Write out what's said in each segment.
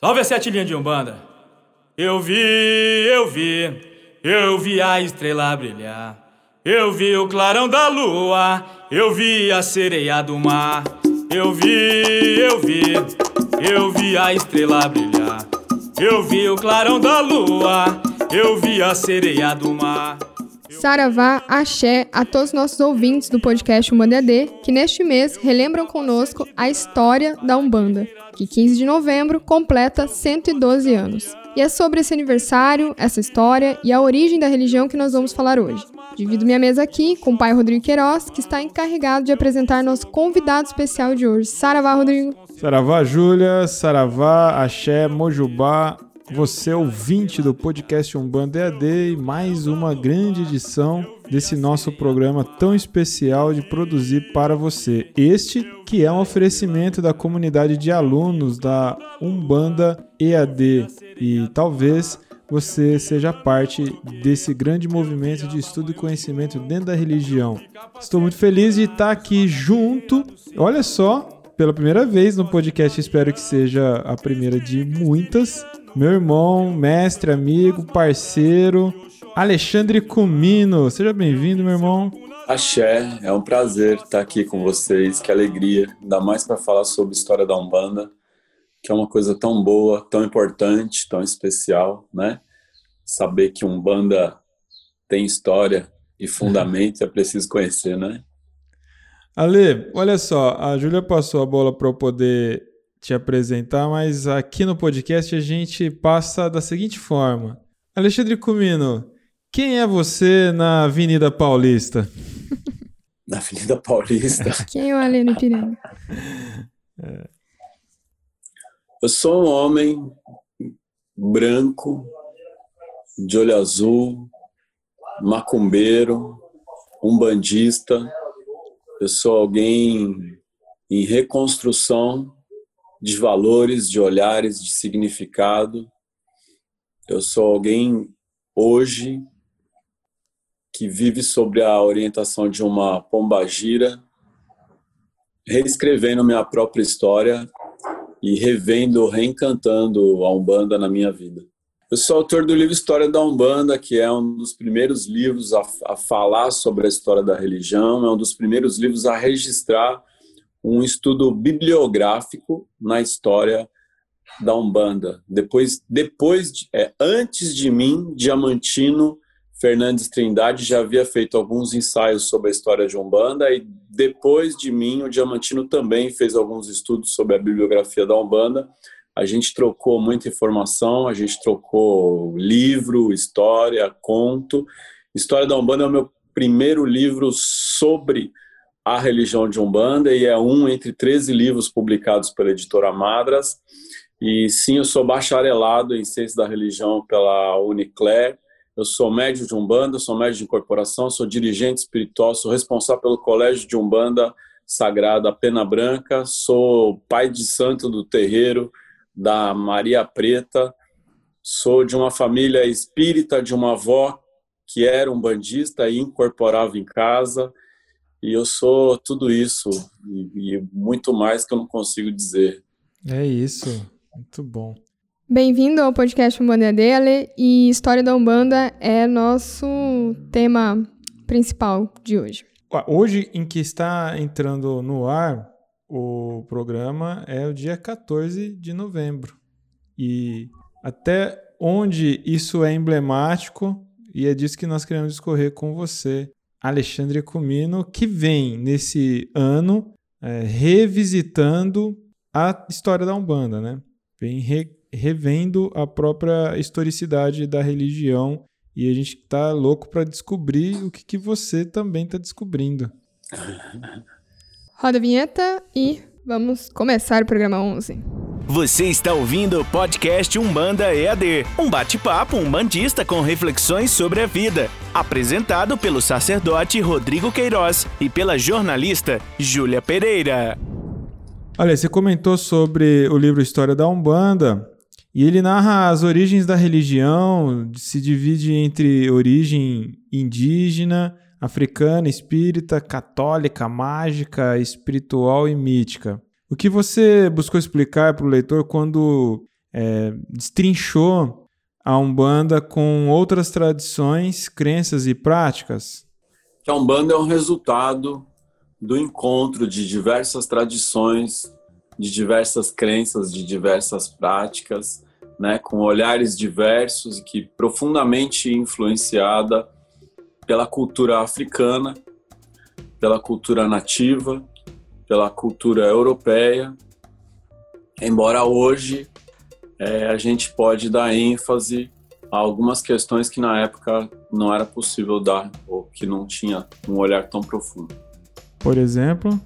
Salve a sete linhas de Umbanda. Eu vi, eu vi, eu vi a estrela brilhar. Eu vi o clarão da lua, eu vi a sereia do mar. Eu vi, eu vi, eu vi a estrela brilhar. Eu vi o clarão da lua, eu vi a sereia do mar. Saravá, axé a todos os nossos ouvintes do podcast Umbanda que neste mês relembram conosco a história da Umbanda, que 15 de novembro completa 112 anos. E é sobre esse aniversário, essa história e a origem da religião que nós vamos falar hoje. Divido minha mesa aqui com o pai Rodrigo Queiroz, que está encarregado de apresentar nosso convidado especial de hoje. Saravá, Rodrigo. Saravá, Júlia. Saravá, Axé, Mojubá, você ouvinte do podcast Umbanda EAD e mais uma grande edição desse nosso programa tão especial de produzir para você. Este que é um oferecimento da comunidade de alunos da Umbanda EAD e talvez você seja parte desse grande movimento de estudo e conhecimento dentro da religião. Estou muito feliz de estar aqui junto. Olha só, pela primeira vez no podcast, espero que seja a primeira de muitas. Meu irmão, mestre, amigo, parceiro, Alexandre Comino. Seja bem-vindo, meu irmão. Axé, é um prazer estar aqui com vocês, que alegria, ainda mais para falar sobre a história da Umbanda, que é uma coisa tão boa, tão importante, tão especial, né? Saber que Umbanda tem história e fundamento é preciso conhecer, né? Ale, olha só, a Júlia passou a bola para eu poder te apresentar, mas aqui no podcast a gente passa da seguinte forma. Alexandre Comino, quem é você na Avenida Paulista? Na Avenida Paulista? Quem é o Aleno Piranga? É. Eu sou um homem branco, de olho azul, macumbeiro, umbandista. Eu sou alguém em reconstrução de valores, de olhares, de significado. Eu sou alguém hoje que vive sobre a orientação de uma pombagira, reescrevendo minha própria história e revendo, reencantando a Umbanda na minha vida. Eu sou autor do livro História da Umbanda, que é um dos primeiros livros a, a falar sobre a história da religião, é um dos primeiros livros a registrar um estudo bibliográfico na história da Umbanda. Depois, depois é, antes de mim, Diamantino Fernandes Trindade já havia feito alguns ensaios sobre a história de Umbanda e depois de mim, o Diamantino também fez alguns estudos sobre a bibliografia da Umbanda. A gente trocou muita informação, a gente trocou livro, história, conto. História da Umbanda é o meu primeiro livro sobre a Religião de Umbanda e é um entre 13 livros publicados pela editora Madras. E sim, eu sou bacharelado em Ciência da Religião pela Unicler. Eu sou médio de Umbanda, sou médio de incorporação, sou dirigente espiritual, sou responsável pelo Colégio de Umbanda Sagrada Pena Branca, sou pai de santo do terreiro da Maria Preta, sou de uma família espírita de uma avó que era um bandista e incorporava em casa e eu sou tudo isso e, e muito mais que eu não consigo dizer. É isso, muito bom. Bem-vindo ao podcast Umbanda dele e História da Umbanda é nosso tema principal de hoje. Hoje, em que está entrando no ar o programa, é o dia 14 de novembro. E até onde isso é emblemático, e é disso que nós queremos discorrer com você Alexandre Comino, que vem nesse ano é, revisitando a história da Umbanda, né? Vem re, revendo a própria historicidade da religião e a gente está louco para descobrir o que, que você também está descobrindo. Roda a vinheta e vamos começar o programa 11. Você está ouvindo o podcast Umbanda EAD, um bate-papo umbandista com reflexões sobre a vida, apresentado pelo sacerdote Rodrigo Queiroz e pela jornalista Júlia Pereira. Olha, você comentou sobre o livro História da Umbanda, e ele narra as origens da religião, se divide entre origem indígena, africana, espírita, católica, mágica, espiritual e mítica. O que você buscou explicar para o leitor quando é, destrinchou a Umbanda com outras tradições, crenças e práticas? A Umbanda é um resultado do encontro de diversas tradições, de diversas crenças, de diversas práticas, né, com olhares diversos e que profundamente influenciada pela cultura africana, pela cultura nativa, pela cultura europeia. Embora hoje é, a gente pode dar ênfase a algumas questões que na época não era possível dar ou que não tinha um olhar tão profundo. Por exemplo?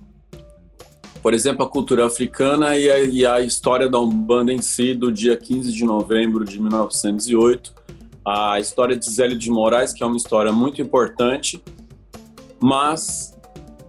Por exemplo, a cultura africana e a, e a história da Umbanda em si, do dia 15 de novembro de 1908. A história de Zélio de Moraes, que é uma história muito importante, mas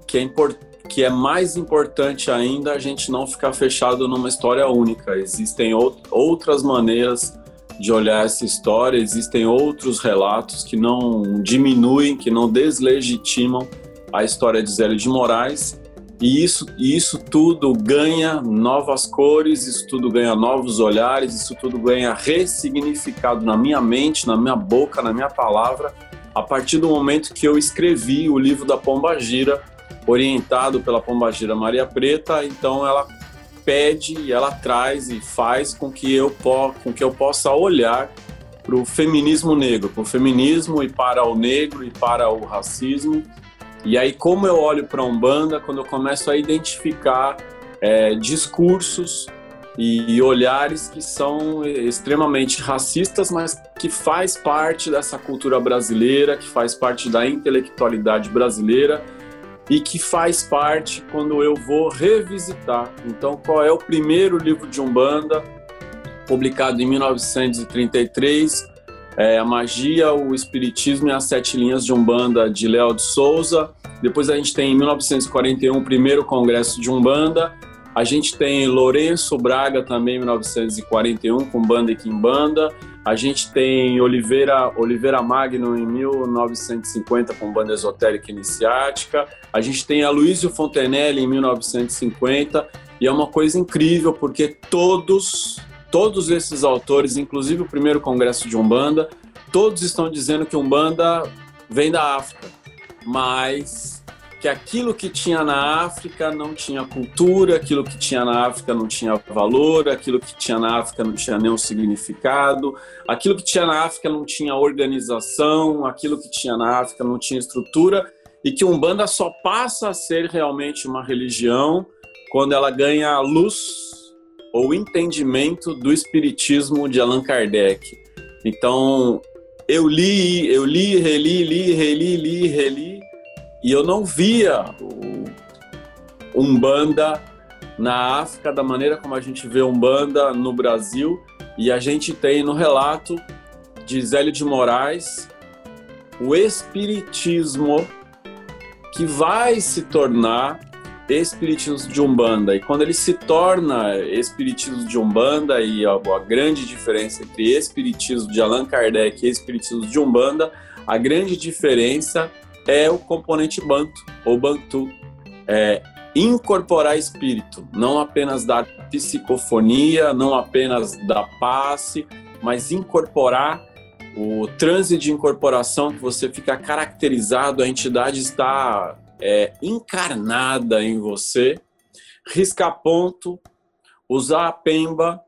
que é, import que é mais importante ainda a gente não ficar fechado numa história única. Existem outras maneiras de olhar essa história, existem outros relatos que não diminuem, que não deslegitimam a história de Zélio de Moraes e isso, isso tudo ganha novas cores, isso tudo ganha novos olhares, isso tudo ganha ressignificado na minha mente, na minha boca, na minha palavra, a partir do momento que eu escrevi o livro da Pomba Gira, orientado pela Pomba Gira Maria Preta, então ela pede ela traz e faz com que eu, com que eu possa olhar para o feminismo negro, para o feminismo e para o negro e para o racismo. E aí, como eu olho para a Umbanda, quando eu começo a identificar é, discursos e olhares que são extremamente racistas, mas que faz parte dessa cultura brasileira, que faz parte da intelectualidade brasileira e que faz parte quando eu vou revisitar. Então, qual é o primeiro livro de Umbanda, publicado em 1933? é, a magia, o espiritismo e as sete linhas de Umbanda de Léo de Souza. Depois a gente tem em 1941 o primeiro congresso de Umbanda. A gente tem Lourenço Braga também em 1941 com banda e quimbanda. A gente tem Oliveira, Oliveira Magno em 1950 com banda esotérica iniciática. A gente tem Aloysio Fontenelle em 1950 e é uma coisa incrível porque todos todos esses autores, inclusive o primeiro congresso de Umbanda, todos estão dizendo que Umbanda vem da África, mas que aquilo que tinha na África não tinha cultura, aquilo que tinha na África não tinha valor, aquilo que tinha na África não tinha nenhum significado, aquilo que tinha na África não tinha organização, aquilo que tinha na África não tinha estrutura e que Umbanda só passa a ser realmente uma religião quando ela ganha luz ou entendimento do espiritismo de Allan Kardec. Então, eu li, eu li, reli, li, reli, li, reli, e eu não via Umbanda na África da maneira como a gente vê Umbanda no Brasil, e a gente tem no relato de Zélio de Moraes o espiritismo que vai se tornar espiritismo de Umbanda. E quando ele se torna espiritismo de Umbanda, e a, a, grande diferença entre espiritismo de Allan Kardec e espiritismo de Umbanda, a grande diferença é o componente Banto, ou Bantu. É incorporar espírito, não apenas dar psicofonia, não apenas dar passe, mas incorporar o transe de incorporação que você fica caracterizado, a entidade está é, encarnada em você, riscar ponto, usar a pemba,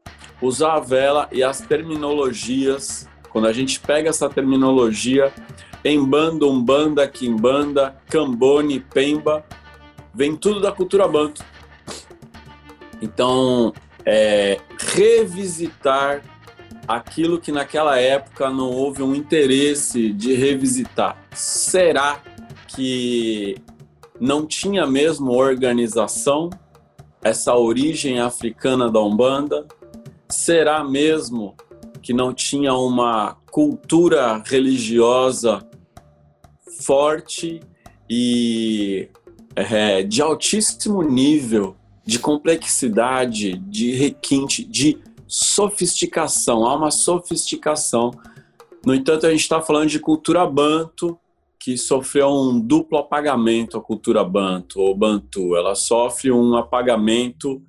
usar a vela e as terminologias. Quando a gente pega essa terminologia, em banda, umbanda, quimbanda, cambone, pemba, vem tudo da cultura banto. Então, é, revisitar aquilo que naquela época não houve um interesse de revisitar. Será que não tinha mesmo organização, essa origem africana da Umbanda? Será mesmo que não tinha uma cultura religiosa forte e é, de altíssimo nível de complexidade, de requinte, de sofisticação? Há uma sofisticação. No entanto, a gente está falando de cultura banto, que sofreu um duplo apagamento a cultura banto ou bantu. Ela sofre um apagamento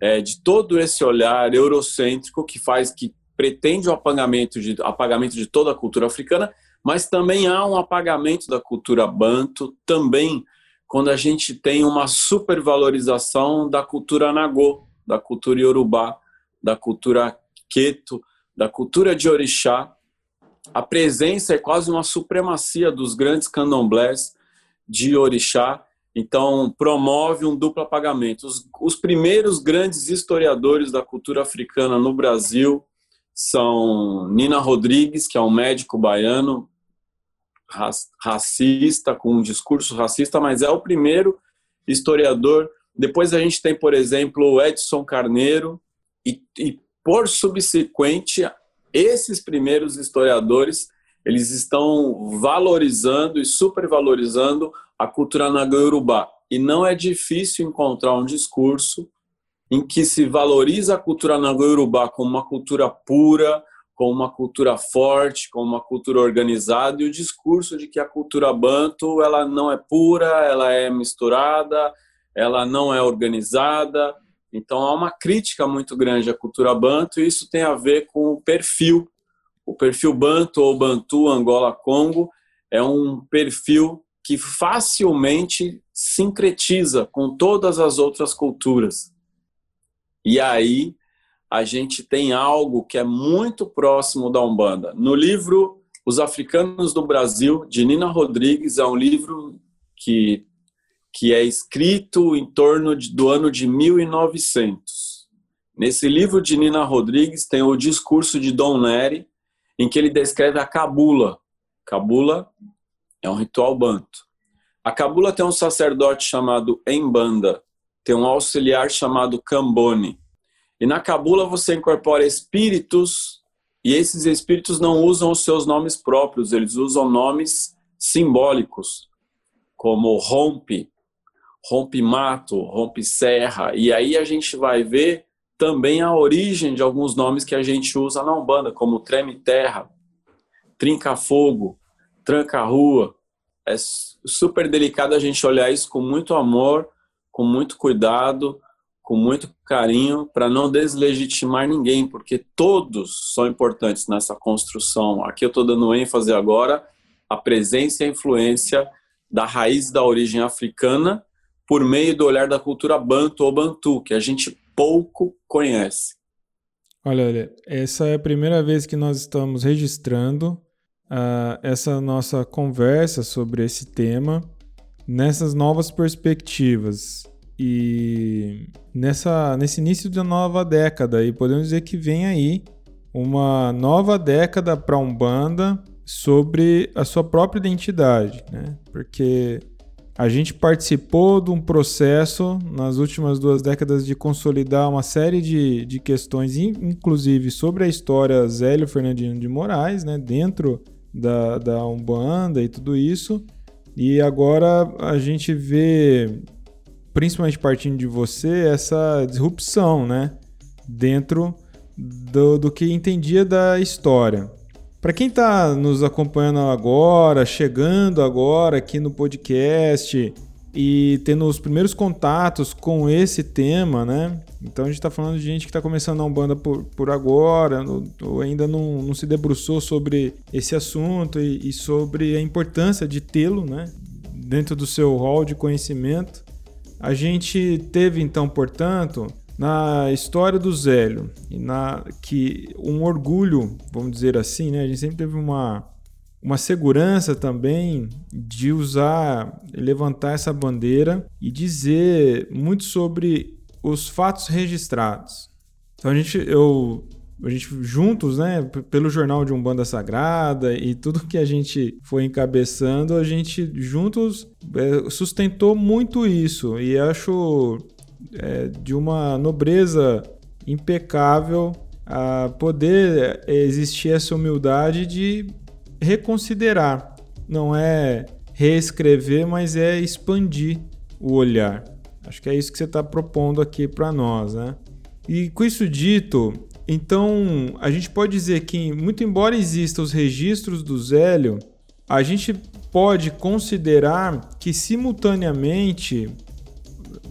é, de todo esse olhar eurocêntrico que faz que pretende o apagamento de, apagamento de toda a cultura africana, mas também há um apagamento da cultura banto, também quando a gente tem uma supervalorização da cultura nagô, da cultura iorubá, da cultura queto, da cultura de orixá. A presença é quase uma supremacia dos grandes candomblés de orixá, então promove um duplo apagamento. Os, os primeiros grandes historiadores da cultura africana no Brasil, são Nina Rodrigues, que é um médico baiano racista, com um discurso racista, mas é o primeiro historiador. Depois a gente tem, por exemplo, Edson Carneiro, e, e por subsequente, esses primeiros historiadores eles estão valorizando e supervalorizando a cultura nagô-urubá. E não é difícil encontrar um discurso em que se valoriza a cultura nagô-urubá como uma cultura pura, como uma cultura forte, como uma cultura organizada, e o discurso de que a cultura banto ela não é pura, ela é misturada, ela não é organizada. Então há uma crítica muito grande à cultura banto, e isso tem a ver com o perfil. O perfil banto ou bantu Angola-Congo é um perfil que facilmente sincretiza com todas as outras culturas. E aí a gente tem algo que é muito próximo da Umbanda. No livro Os Africanos do Brasil, de Nina Rodrigues, é um livro que, que é escrito em torno de, do ano de 1900. Nesse livro de Nina Rodrigues tem o discurso de Dom Nery, em que ele descreve a cabula. Cabula é um ritual banto. A cabula tem um sacerdote chamado Embanda, tem um auxiliar chamado Cambone. E na cabula você incorpora espíritos, e esses espíritos não usam os seus nomes próprios, eles usam nomes simbólicos, como rompe, rompe mato, rompe serra. E aí a gente vai ver também a origem de alguns nomes que a gente usa na Umbanda, como treme terra, trinca fogo, tranca rua. É super delicado a gente olhar isso com muito amor com muito cuidado, com muito carinho, para não deslegitimar ninguém, porque todos são importantes nessa construção. Aqui eu estou dando ênfase agora à presença e à influência da raiz da origem africana por meio do olhar da cultura banto ou bantu, que a gente pouco conhece. Olha, olha, essa é a primeira vez que nós estamos registrando uh, essa nossa conversa sobre esse tema nessas novas perspectivas e nessa, nesse início de nova década. E podemos dizer que vem aí uma nova década para a Umbanda sobre a sua própria identidade, né? Porque a gente participou de um processo nas últimas duas décadas de consolidar uma série de, de questões, inclusive sobre a história Zélio Fernandino de Moraes, né? Dentro da, da Umbanda e tudo isso. E agora a gente vê, principalmente partindo de você, essa disrupção, né? Dentro do, do que entendia da história. Para quem está nos acompanhando agora, chegando agora aqui no podcast e tendo os primeiros contatos com esse tema, né? Então a gente está falando de gente que está começando a Umbanda por, por agora, ou ainda não, não se debruçou sobre esse assunto e, e sobre a importância de tê-lo né, dentro do seu hall de conhecimento. A gente teve então, portanto, na história do Zélio, e na, que um orgulho, vamos dizer assim, né? A gente sempre teve uma, uma segurança também de usar, levantar essa bandeira e dizer muito sobre os fatos registrados. Então a gente, eu, a gente juntos, né, pelo jornal de Umbanda Sagrada e tudo que a gente foi encabeçando, a gente juntos é, sustentou muito isso e acho é, de uma nobreza impecável a poder existir essa humildade de reconsiderar. Não é reescrever, mas é expandir o olhar. Acho que é isso que você está propondo aqui para nós, né? E com isso dito, então a gente pode dizer que, muito embora existam os registros do Zélio, a gente pode considerar que simultaneamente,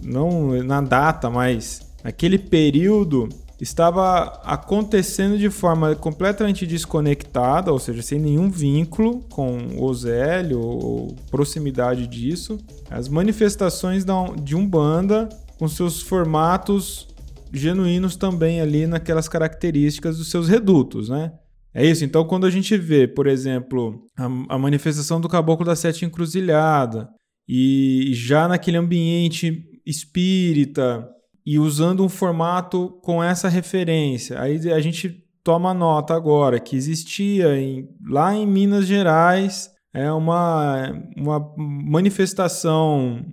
não na data, mas naquele período estava acontecendo de forma completamente desconectada, ou seja, sem nenhum vínculo com o Zélio ou proximidade disso. As manifestações de Umbanda com seus formatos genuínos também ali naquelas características dos seus redutos, né? É isso. Então, quando a gente vê, por exemplo, a, a manifestação do Caboclo da Sete Encruzilhada e já naquele ambiente espírita, e usando um formato com essa referência. Aí a gente toma nota agora que existia em, lá em Minas Gerais é uma, uma manifestação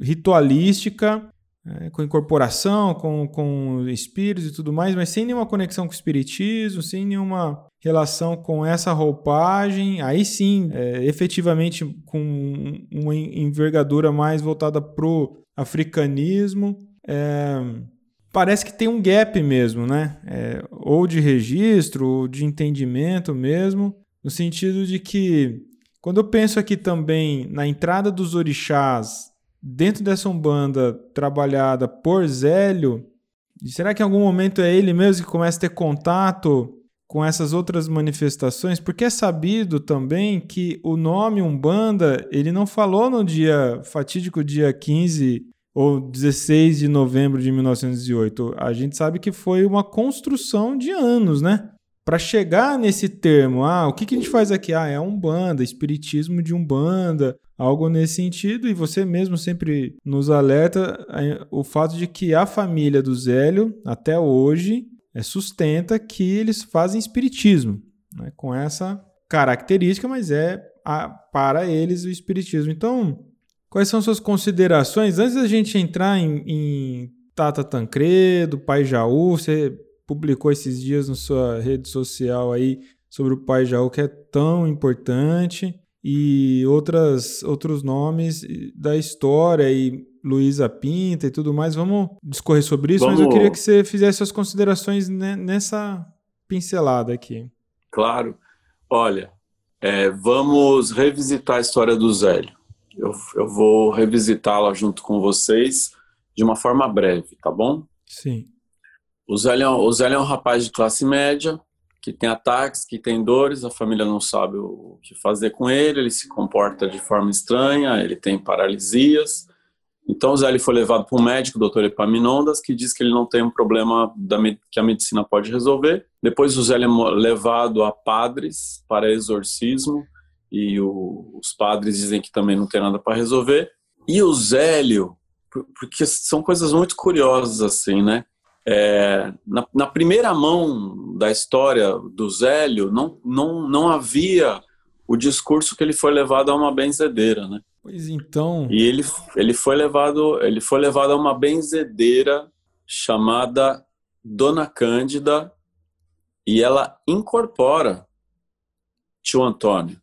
ritualística é, com incorporação, com, com espíritos e tudo mais, mas sem nenhuma conexão com o espiritismo, sem nenhuma relação com essa roupagem. Aí sim, é, efetivamente com uma envergadura mais voltada para o africanismo é, parece que tem um gap mesmo, né? É, ou de registro, ou de entendimento mesmo, no sentido de que quando eu penso aqui também na entrada dos orixás dentro dessa umbanda trabalhada por Zélio, será que em algum momento é ele mesmo que começa a ter contato com essas outras manifestações? Porque é sabido também que o nome Umbanda, ele não falou no dia fatídico dia 15 ou 16 de novembro de 1908. A gente sabe que foi uma construção de anos, né? Para chegar nesse termo, ah, o que, que a gente faz aqui? Ah, é Umbanda, espiritismo de Umbanda, algo nesse sentido, e você mesmo sempre nos alerta o fato de que a família do Zélio, até hoje, é, sustenta que eles fazem espiritismo, né? com essa característica, mas é a, para eles o espiritismo. Então, Quais são suas considerações? Antes da gente entrar em, em Tata Tancredo, Pai Jaú, você publicou esses dias na sua rede social aí sobre o Pai Jaú, que é tão importante, e outras, outros nomes da história, e Luísa Pinta e tudo mais. Vamos discorrer sobre isso, Vamos... mas eu queria que você fizesse suas considerações nessa pincelada aqui. Claro. Olha, é, vamos revisitar a história do Zélio eu, eu vou revisitá-la junto com vocês de uma forma breve, tá bom? Sim. O Zé, é, o Zé é um rapaz de classe média, que tem ataques, que tem dores, a família não sabe o que fazer com ele, ele se comporta de forma estranha, ele tem paralisias. Então o Zé foi levado para um médico, o doutor Epaminondas, que diz que ele não tem um problema da, que a medicina pode resolver. Depois o Zé é levado a padres para exorcismo, e o, os padres dizem que também não tem nada para resolver. E o Zélio, porque são coisas muito curiosas assim, né? É, na, na, primeira mão da história do Zélio, não, não, não havia o discurso que ele foi levado a uma benzedeira, né? Pois então. E ele, ele foi levado ele foi levado a uma benzedeira chamada Dona Cândida e ela incorpora tio Antônio.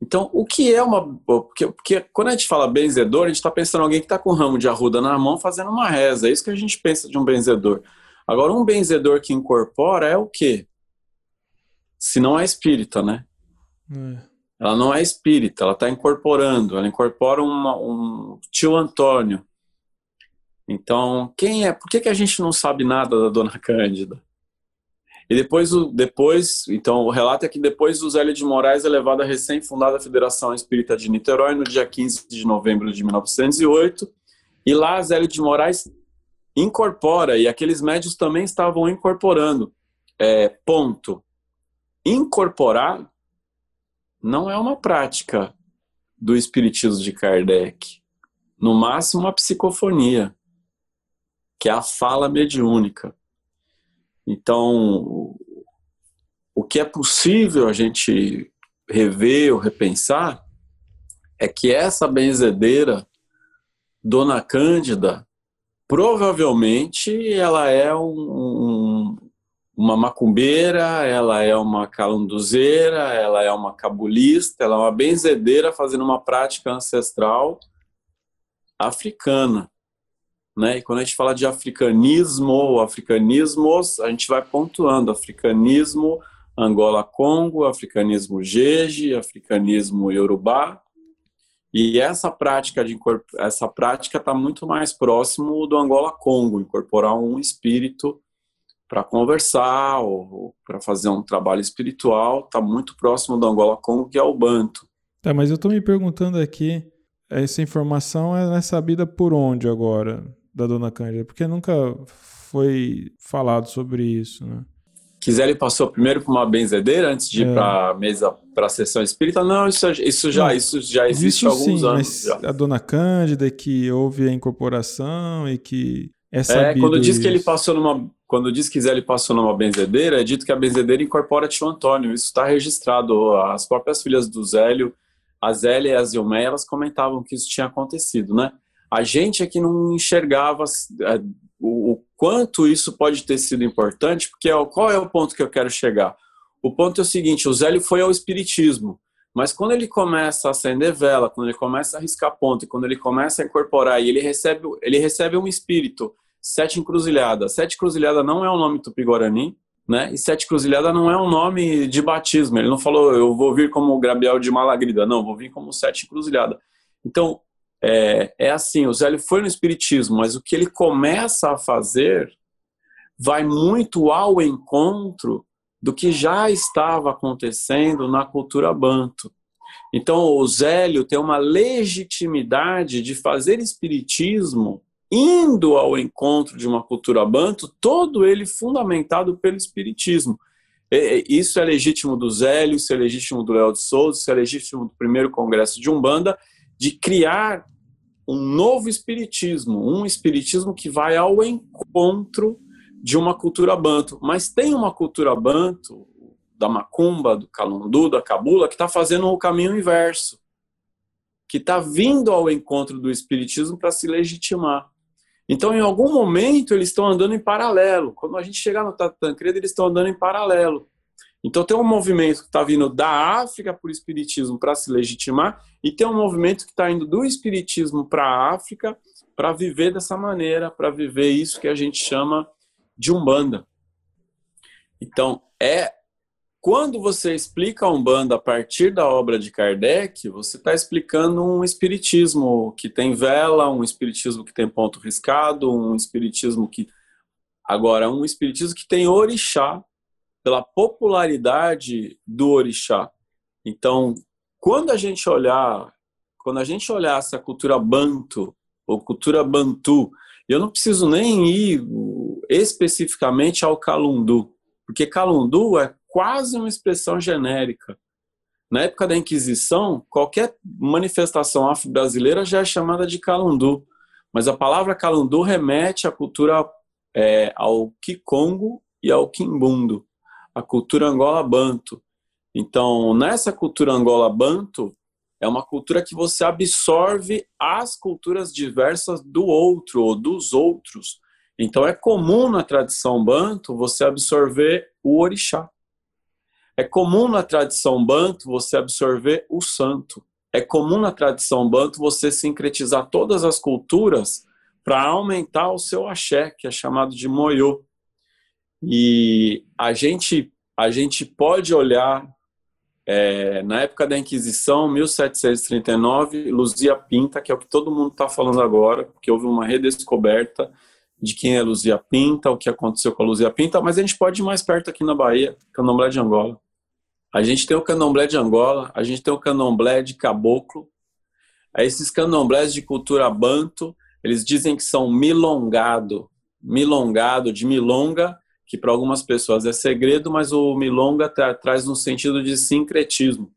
Então, o que é uma. Porque, porque quando a gente fala benzedor, a gente está pensando em alguém que está com um ramo de arruda na mão fazendo uma reza. É isso que a gente pensa de um benzedor. Agora, um benzedor que incorpora é o quê? Se não é espírita, né? É. Ela não é espírita, ela está incorporando. Ela incorpora uma, um tio Antônio. Então, quem é? Por que, que a gente não sabe nada da Dona Cândida? E depois, depois, então o relato é que depois do Zélio de Moraes é levado à recém-fundada Federação Espírita de Niterói no dia 15 de novembro de 1908. E lá Zélio de Moraes incorpora, e aqueles médios também estavam incorporando. É, ponto. Incorporar não é uma prática do Espiritismo de Kardec. No máximo, a psicofonia, que é a fala mediúnica. Então, o que é possível a gente rever ou repensar é que essa benzedeira, Dona Cândida, provavelmente ela é um, um, uma macumbeira, ela é uma calunduzeira, ela é uma cabulista, ela é uma benzedeira fazendo uma prática ancestral africana. Né? E quando a gente fala de africanismo ou africanismos, a gente vai pontuando africanismo Angola-Congo, africanismo Jeje, africanismo Yorubá. E essa prática de essa prática está muito mais próximo do Angola Congo, incorporar um espírito para conversar ou para fazer um trabalho espiritual, está muito próximo do Angola Congo, que é o Banto. Tá, mas eu estou me perguntando aqui, essa informação é sabida por onde agora, da Dona Cândida? Porque nunca foi falado sobre isso, né? Quiser, ele passou primeiro por uma benzedeira antes de ir é. para mesa para a sessão espírita? Não, isso, isso já isso já existe há alguns sim, anos. A Dona Cândida que houve a incorporação e que é É, quando diz isso. que ele passou numa quando diz que ele passou numa benzedeira, é dito que a benzedeira incorpora tio Antônio. Isso está registrado. As próprias filhas do Zélio, a Zélia e a Zilmeia, elas comentavam que isso tinha acontecido, né? A gente aqui não enxergava é, o, o quanto isso pode ter sido importante, porque é qual é o ponto que eu quero chegar? O ponto é o seguinte: o Zélio foi ao Espiritismo, mas quando ele começa a acender vela, quando ele começa a riscar ponto, quando ele começa a incorporar e ele recebe, ele recebe um espírito, Sete Encruzilhada. Sete Encruzilhada não é um nome tupi-guarani, né? E Sete Encruzilhada não é um nome de batismo. Ele não falou, eu vou vir como Grabiel de Malagrida. Não, vou vir como Sete Encruzilhada. Então, é, é assim, o Zélio foi no espiritismo, mas o que ele começa a fazer vai muito ao encontro do que já estava acontecendo na cultura banto. Então, o Zélio tem uma legitimidade de fazer espiritismo indo ao encontro de uma cultura banto, todo ele fundamentado pelo espiritismo. Isso é legítimo do Zélio, isso é legítimo do Léo de Souza, isso é legítimo do primeiro congresso de Umbanda, de criar um novo espiritismo, um espiritismo que vai ao encontro de uma cultura banto. Mas tem uma cultura banto, da macumba, do calundu, da cabula, que está fazendo o caminho inverso, que está vindo ao encontro do espiritismo para se legitimar. Então, em algum momento, eles estão andando em paralelo. Quando a gente chegar no Tancredo, eles estão andando em paralelo. Então tem um movimento que está vindo da África para o Espiritismo para se legitimar e tem um movimento que está indo do Espiritismo para a África para viver dessa maneira, para viver isso que a gente chama de Umbanda. Então, é quando você explica a Umbanda a partir da obra de Kardec, você está explicando um espiritismo que tem vela, um espiritismo que tem ponto riscado, um espiritismo que agora um espiritismo que tem orixá pela popularidade do orixá. Então, quando a gente olhar, quando a gente olhar essa cultura banto ou cultura bantu, eu não preciso nem ir especificamente ao calundu, porque calundu é quase uma expressão genérica. Na época da Inquisição, qualquer manifestação afro-brasileira já é chamada de calundu, mas a palavra calundu remete à cultura é, ao Kikongo e ao Quimbundo a cultura Angola-Banto. Então, nessa cultura Angola-Banto, é uma cultura que você absorve as culturas diversas do outro ou dos outros. Então, é comum na tradição banto você absorver o orixá. É comum na tradição banto você absorver o santo. É comum na tradição banto você sincretizar todas as culturas para aumentar o seu axé, que é chamado de moyô. E a gente, a gente pode olhar, é, na época da Inquisição, 1739, Luzia Pinta, que é o que todo mundo está falando agora, porque houve uma redescoberta de quem é Luzia Pinta, o que aconteceu com a Luzia Pinta, mas a gente pode ir mais perto aqui na Bahia, Candomblé de Angola. A gente tem o Candomblé de Angola, a gente tem o Candomblé de Caboclo. Esses candomblés de cultura banto, eles dizem que são milongado, milongado de milonga, que para algumas pessoas é segredo, mas o milonga tra traz um sentido de sincretismo.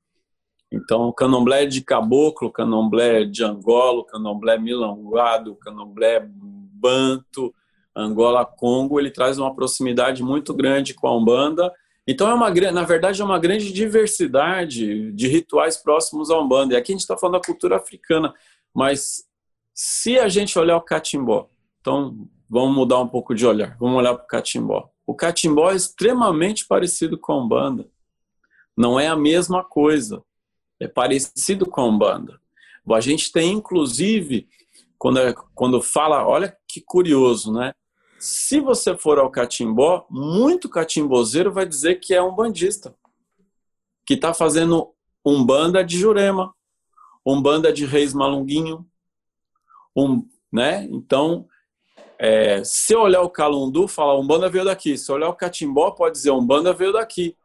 Então, o candomblé de caboclo, candomblé de Angola, candomblé milongado, candomblé banto, Angola, Congo, ele traz uma proximidade muito grande com a Umbanda. Então, é uma, na verdade, é uma grande diversidade de rituais próximos à Umbanda. E aqui a gente está falando da cultura africana, mas se a gente olhar o catimbó, então vamos mudar um pouco de olhar, vamos olhar para o catimbó. O catimbó é extremamente parecido com a Umbanda. Não é a mesma coisa. É parecido com a Umbanda. A gente tem, inclusive, quando, é, quando fala, olha que curioso, né? Se você for ao catimbó, muito catimbozeiro vai dizer que é um bandista, que está fazendo umbanda de Jurema, Umbanda de Reis Malunguinho, um, né? Então, é, se olhar o Calundu, fala Umbanda veio daqui. Se olhar o Catimbó, pode dizer Umbanda veio daqui.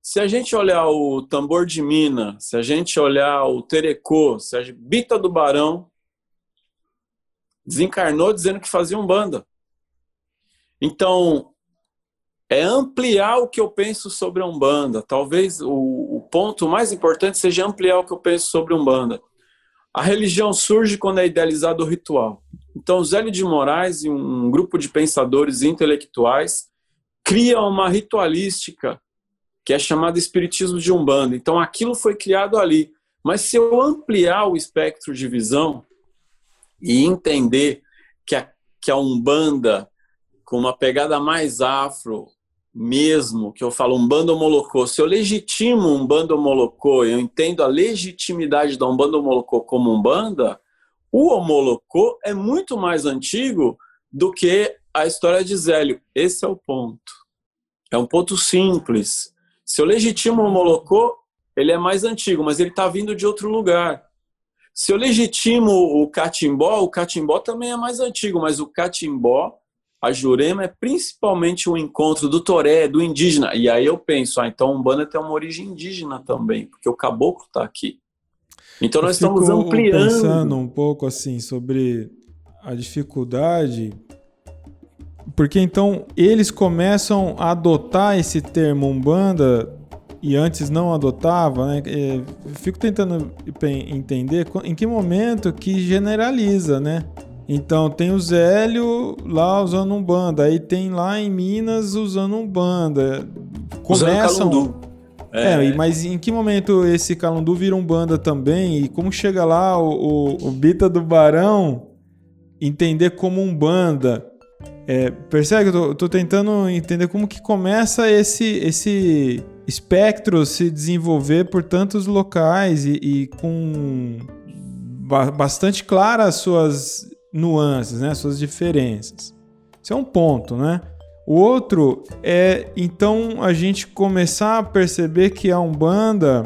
Se a gente olhar o tambor de mina, se a gente olhar o terecô, se a Bita do Barão desencarnou dizendo que fazia Umbanda. Então, é ampliar o que eu penso sobre a Umbanda. Talvez o, o, ponto mais importante seja ampliar o que eu penso sobre a Umbanda. A religião surge quando é idealizado o ritual. Então, Zélio de Moraes e um grupo de pensadores intelectuais criam uma ritualística que é chamada Espiritismo de Umbanda. Então, aquilo foi criado ali. Mas se eu ampliar o espectro de visão e entender que a, que a Umbanda, com uma pegada mais afro, mesmo, que eu falo Umbanda Molocô, se eu legitimo Umbanda Molocô, eu entendo a legitimidade da Umbanda Molocô como Umbanda, o Omolocô é muito mais antigo do que a história de Zélio. Esse é o ponto. É um ponto simples. Se eu legitimo o Omolocô, ele é mais antigo, mas ele está vindo de outro lugar. Se eu legitimo o catimbó, o catimbó também é mais antigo, mas o catimbó a Jurema é principalmente o encontro do toré, do indígena. E aí eu penso, ah, então Umbanda tem uma origem indígena também, porque o caboclo está aqui. Então nós estamos ampliando. pensando um pouco assim sobre a dificuldade, porque então eles começam a adotar esse termo Umbanda e antes não adotava, né? É, fico tentando entender em que momento que generaliza, né? Então tem o Zélio lá usando um banda, aí tem lá em Minas usando um banda. Começam. Usando é, é, mas em que momento esse Calundu vira um banda também? E como chega lá o, o, o Bita do Barão entender como um banda? É, percebe que eu tô, tô, tentando entender como que começa esse, esse espectro se desenvolver por tantos locais e, e com bastante claras suas nuances, né? suas diferenças. Isso é um ponto, né? O outro é então a gente começar a perceber que a Umbanda,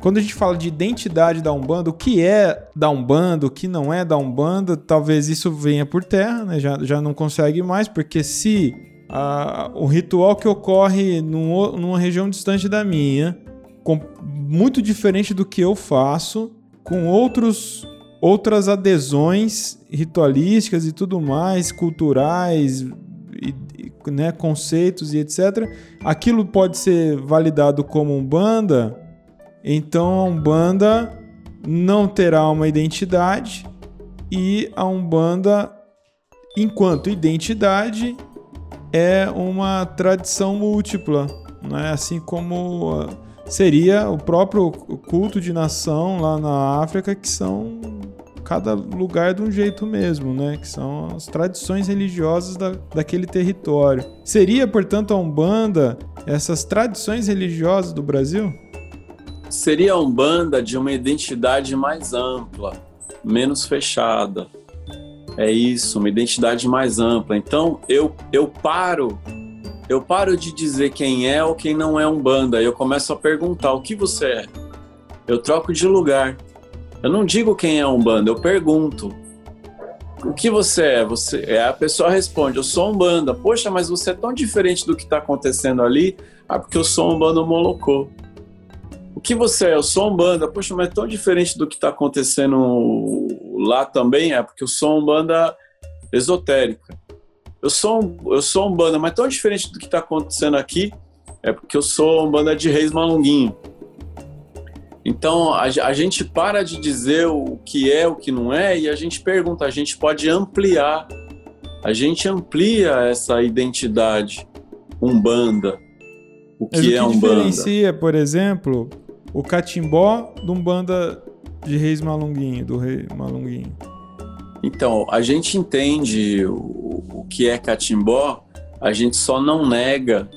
quando a gente fala de identidade da Umbanda, o que é da Umbanda, o que não é da Umbanda, talvez isso venha por terra, né? já, já não consegue mais, porque se a, o ritual que ocorre num, numa região distante da minha, com, muito diferente do que eu faço, com outros outras adesões ritualísticas e tudo mais, culturais, né, conceitos e etc. Aquilo pode ser validado como umbanda, então a umbanda não terá uma identidade e a umbanda, enquanto identidade, é uma tradição múltipla, né? assim como ah, seria o próprio culto de nação lá na África, que são cada lugar de um jeito mesmo, né? Que são as tradições religiosas da, daquele território. Seria, portanto, a Umbanda essas tradições religiosas do Brasil? Seria a Umbanda de uma identidade mais ampla, menos fechada. É isso, uma identidade mais ampla. Então, eu, eu paro eu paro de dizer quem é ou quem não é Umbanda. Eu começo a perguntar o que você é. Eu troco de lugar. Eu não digo quem é Umbanda, eu pergunto. O que você é? Você é a pessoa responde: Eu sou Umbanda. Poxa, mas você é tão diferente do que está acontecendo ali. Ah, porque eu sou Umbanda Molocô. O que você é? Eu sou Umbanda. Poxa, mas é tão diferente do que está acontecendo lá também. É porque eu sou Umbanda esotérica. Eu sou, eu sou Umbanda, mas tão diferente do que está acontecendo aqui. É porque eu sou Umbanda de Reis Malunguinho. Então a, a, gente para de dizer o que é, o que não é, e a gente pergunta, a gente pode ampliar, a gente amplia essa identidade umbanda. O que, Mas o que é umbanda? diferencia, por exemplo, o catimbó do umbanda de Reis Malunguinho, do Rei Malunguinho? Então, a gente entende o, o que é catimbó, a gente só não nega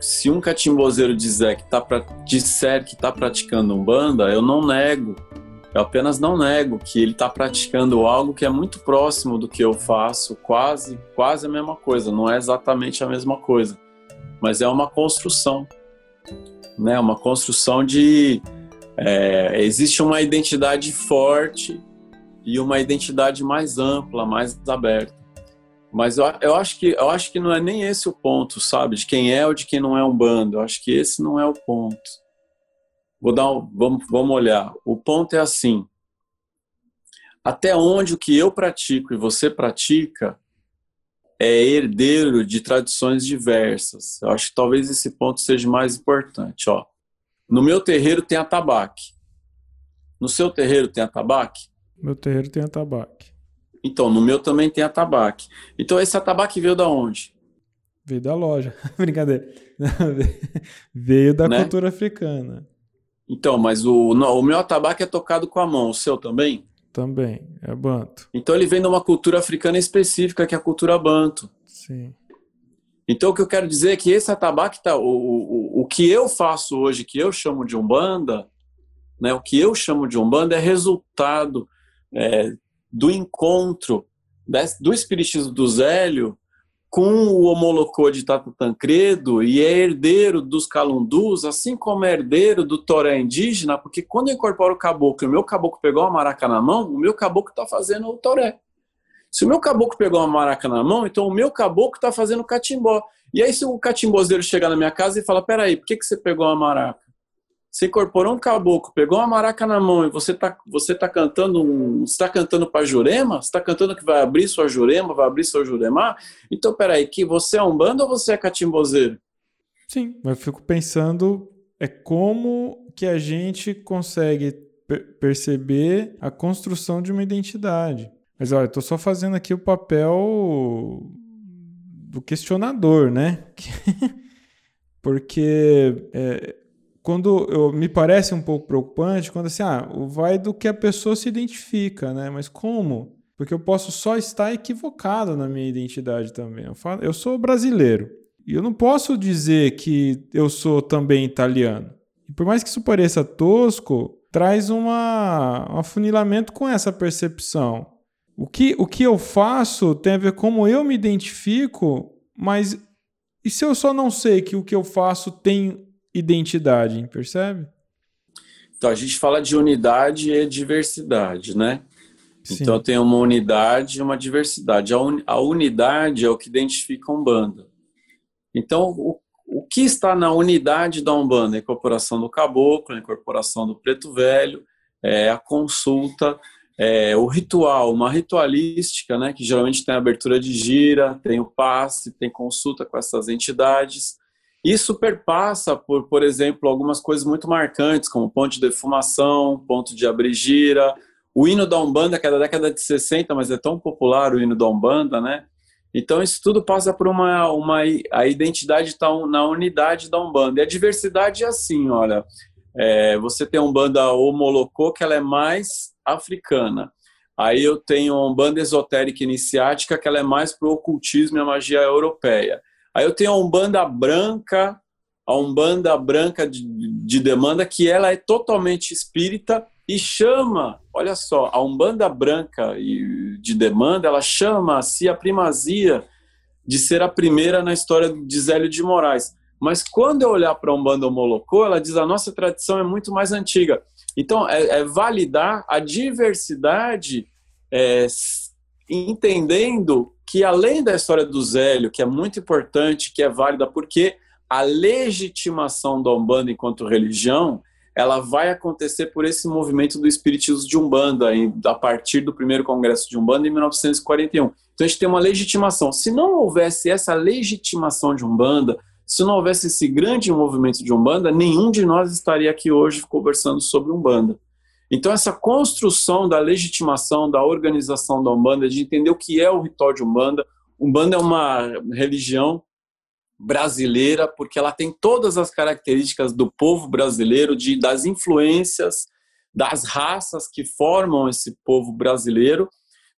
se um catimbozeiro dizer que tá pra, disser que está praticando umbanda, eu não nego. Eu apenas não nego que ele está praticando algo que é muito próximo do que eu faço, quase, quase a mesma coisa. Não é exatamente a mesma coisa, mas é uma construção, né? Uma construção de É, existe uma identidade forte e uma identidade mais ampla, mais aberta. Mas eu, eu, acho que, eu acho que não é nem esse o ponto, sabe? De quem é ou de quem não é um bando. Eu acho que esse não é o ponto. Vou dar um, vamos, vamos olhar. O ponto é assim: até onde o que eu pratico e você pratica é herdeiro de tradições diversas. Eu acho que talvez esse ponto seja mais importante. Ó. No meu terreiro tem atabaque. No seu terreiro tem atabaque? Meu terreiro tem atabaque. Então, no meu também tem atabaque. Então, esse atabaque veio da onde? Veio da loja. Brincadeira. veio da né? cultura africana. Então, mas o, não, o meu atabaque é tocado com a mão. O seu também? Também, é banto. Então ele vem de uma cultura africana específica, que é a cultura banto. Sim. Então o que eu quero dizer é que esse atabaque, tá, o, o, o que eu faço hoje, que eu chamo de Umbanda, né, o que eu chamo de Umbanda é resultado é, do encontro do espiritismo do Zélio com o Homolocô de Tata Tancredo e é herdeiro dos calundus, assim como é herdeiro do toré indígena, porque quando eu incorporo o caboclo e o meu caboclo pegou uma maraca na mão, o meu caboclo está fazendo o toré. Se o meu caboclo pegou uma maraca na mão, então o meu caboclo está fazendo o catimbó. E aí se o catimbozeiro chegar na minha casa e falar, peraí, por que, que você pegou uma maraca? Você incorporou um caboclo, pegou uma maraca na mão e você está você tá cantando um, está cantando para Jurema? Você está cantando que vai abrir sua Jurema, vai abrir seu Jurema? Então, peraí, que você é um bando ou você é catimbozeiro? Sim, eu fico pensando é como que a gente consegue per perceber a construção de uma identidade. Mas olha, tô só fazendo aqui o papel do questionador, né? Porque é, quando eu, me parece um pouco preocupante quando assim, ah, vai do que a pessoa se identifica, né? Mas como? Porque eu posso só estar equivocado na minha identidade também. Eu, falo, eu sou brasileiro. E eu não posso dizer que eu sou também italiano. E por mais que isso pareça tosco, traz uma, um afunilamento com essa percepção. O que, o que eu faço tem a ver com como eu me identifico, mas e se eu só não sei que o que eu faço tem identidade, percebe? Então, a gente fala de unidade e diversidade, né? Sim. Então, tem uma unidade e uma diversidade. A, un, a, unidade é o que identifica a Umbanda. Então, o, o que está na unidade da Umbanda? A incorporação do caboclo, a incorporação do preto velho, é, a consulta, é, o ritual, uma ritualística, né, que geralmente tem abertura de gira, tem o passe, tem consulta com essas entidades, isso perpassa por, por exemplo, algumas coisas muito marcantes, como ponto de defumação, ponto de abrir gira, o hino da Umbanda, que é da década de 60, mas é tão popular o hino da Umbanda, né? Então isso tudo passa por uma, uma a identidade está na unidade da Umbanda. E a diversidade é assim, olha, é, você tem a Umbanda Omolocô, que ela é mais africana. Aí eu tenho a Umbanda esotérica iniciática, que ela é mais para o ocultismo e a magia europeia. Aí eu tenho a Umbanda Branca, a Umbanda Branca de, de demanda, que ela é totalmente espírita e chama, olha só, a Umbanda Branca de demanda, ela chama a primazia de ser a primeira na história de Zélio de Moraes. Mas quando eu olhar para a Umbanda Homolocô, ela diz a nossa tradição é muito mais antiga. Então, é, é validar a diversidade, é, entendendo que além da história do Zélio, que é muito importante, que é válida, porque a legitimação da Umbanda enquanto religião, ela vai acontecer por esse movimento do espiritismo de Umbanda, a partir do primeiro congresso de Umbanda em 1941. Então a gente tem uma legitimação. Se não houvesse essa legitimação de Umbanda, se não houvesse esse grande movimento de Umbanda, nenhum de nós estaria aqui hoje conversando sobre Umbanda. Então, essa construção da legitimação, da organização da Umbanda, de entender o que é o ritual de Umbanda. Umbanda é uma religião brasileira, porque ela tem todas as características do povo brasileiro, de, das influências das raças que formam esse povo brasileiro.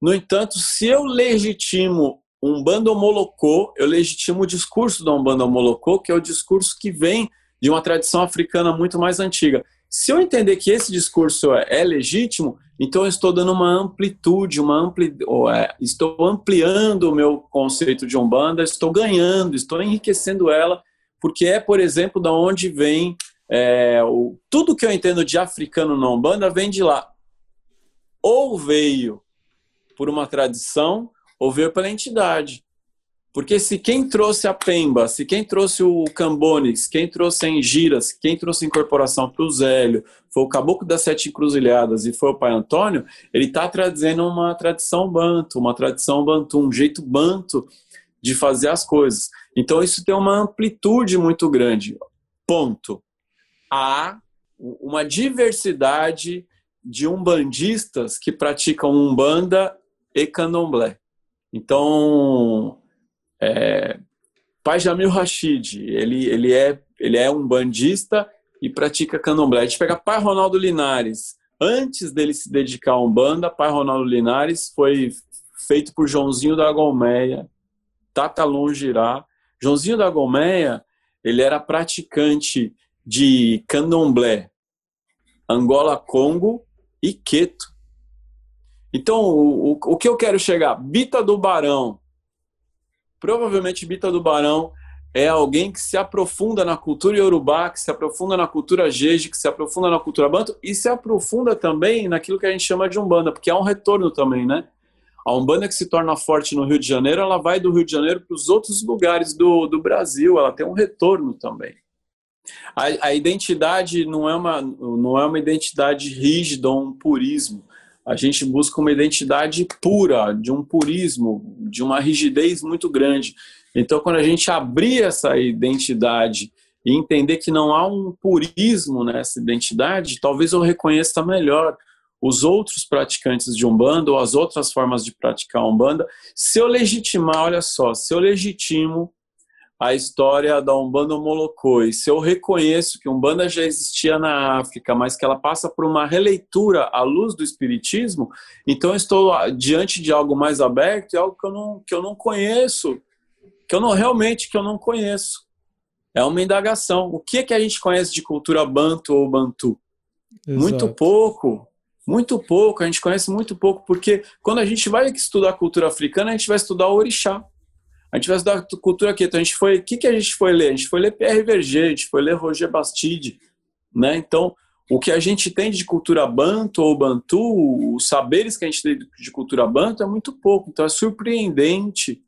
No entanto, se eu legitimo Umbanda Molocô, eu legitimo o discurso da Umbanda Molocô, que é o discurso que vem de uma tradição africana muito mais antiga. Se eu entender que esse discurso é, é legítimo, então eu estou dando uma amplitude, uma ampli, é, estou ampliando o meu conceito de Umbanda, estou ganhando, estou enriquecendo ela, porque é, por exemplo, da onde vem é, o, tudo que eu entendo de africano na Umbanda vem de lá. Ou veio por uma tradição, ou veio pela entidade. Porque se quem trouxe a Pemba, se quem trouxe o Cambones, quem trouxe a Engiras, quem trouxe a incorporação para o Zélio, foi o Caboclo das Sete Encruzilhadas e foi o Pai Antônio, ele está trazendo uma tradição banto, uma tradição bantu, um jeito banto de fazer as coisas. Então isso tem uma amplitude muito grande. Ponto. Há uma diversidade de umbandistas que praticam umbanda e candomblé. Então, é, Pai Jamil Rashid, ele, ele, é, ele é um bandista e pratica candomblé. A gente pega Pai Ronaldo Linares. Antes dele se dedicar a Umbanda, Pai Ronaldo Linares foi feito por Joãozinho da Golmeia, Tata Longirá. Joãozinho da Golmeia, ele era praticante de candomblé, Angola, Congo e Queto. Então, o, o, o que eu quero chegar? Bita do Barão, Provavelmente Bita do Barão é alguém que se aprofunda na cultura iorubá, que se aprofunda na cultura jeje, que se aprofunda na cultura banto e se aprofunda também naquilo que a gente chama de umbanda, porque há um retorno também, né? A umbanda que se torna forte no Rio de Janeiro, ela vai do Rio de Janeiro para os outros lugares do, do Brasil, ela tem um retorno também. A, a identidade não é, uma, não é uma identidade rígida ou um purismo a gente busca uma identidade pura, de um purismo, de uma rigidez muito grande. Então, quando a gente abrir essa identidade e entender que não há um purismo nessa identidade, talvez eu reconheça melhor os outros praticantes de Umbanda ou as outras formas de praticar Umbanda. Se eu legitimar, olha só, se eu legitimo a história da Umbanda Molocoi, se eu reconheço que Umbanda já existia na África, mas que ela passa por uma releitura à luz do Espiritismo, então estou diante de algo mais aberto e algo que eu não, que eu não conheço, que eu não realmente que eu não conheço. É uma indagação. O que, é que a gente conhece de cultura banto ou bantu? Exato. Muito pouco. Muito pouco, a gente conhece muito pouco, porque quando a gente vai estudar cultura africana, a gente vai estudar o orixá. A gente vai estudar cultura aqui. Então a gente foi, o que, que a gente foi ler? A gente foi ler Pierre Verger, a gente foi ler Roger Bastide, né? Então, o que a gente tem de cultura banto ou bantu, os saberes que a gente tem de cultura banto é muito pouco. Então é surpreendente.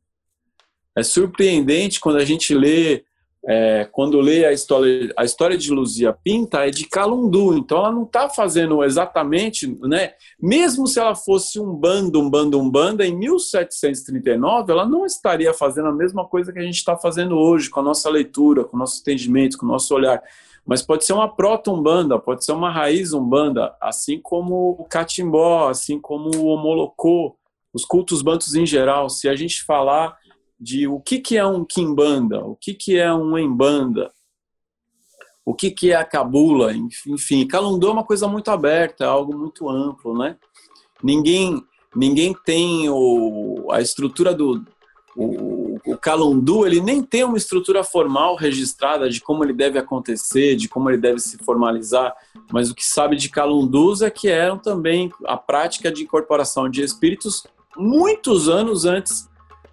É surpreendente quando a gente lê é, quando lê a história, a história de Luzia Pinta, é de Calundu, então ela não está fazendo exatamente, né? Mesmo se ela fosse um bando, um bando, um banda, em 1739, ela não estaria fazendo a mesma coisa que a gente está fazendo hoje, com a nossa leitura, com o nosso entendimento, com o nosso olhar. Mas pode ser uma proto-umbanda, pode ser uma raiz umbanda, assim como o catimbó, assim como o homolocô, os cultos bantos em geral. Se a gente falar de o que, que é um kimbanda, o que, que é um embanda, o que, que é a cabula, enfim. Calundô é uma coisa muito aberta, é algo muito amplo, né? Ninguém, ninguém tem o, a estrutura do... O, o calundu, ele nem tem uma estrutura formal registrada de como ele deve acontecer, de como ele deve se formalizar, mas o que sabe de calundus é que eram também a prática de incorporação de espíritos muitos anos antes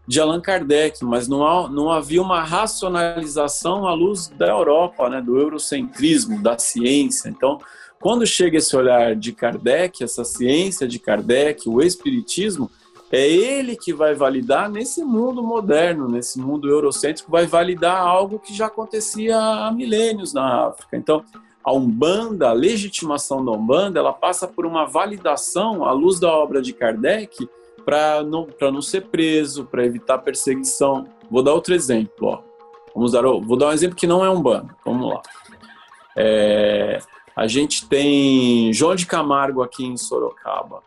de Allan Kardec, mas não, há, não havia uma racionalização à luz da Europa, né, do eurocentrismo, da ciência. Então, quando chega esse olhar de Kardec, essa ciência de Kardec, o espiritismo, é ele que vai validar nesse mundo moderno, nesse mundo eurocêntrico, vai validar algo que já acontecia há milênios na África. Então, a Umbanda, a legitimação da Umbanda, ela passa por uma validação à luz da obra de Kardec para não, não ser preso, para evitar perseguição. Vou dar outro exemplo. Ó. Vamos dar, vou dar um exemplo que não é um bando. Vamos lá. É, a gente tem João de Camargo aqui em Sorocaba.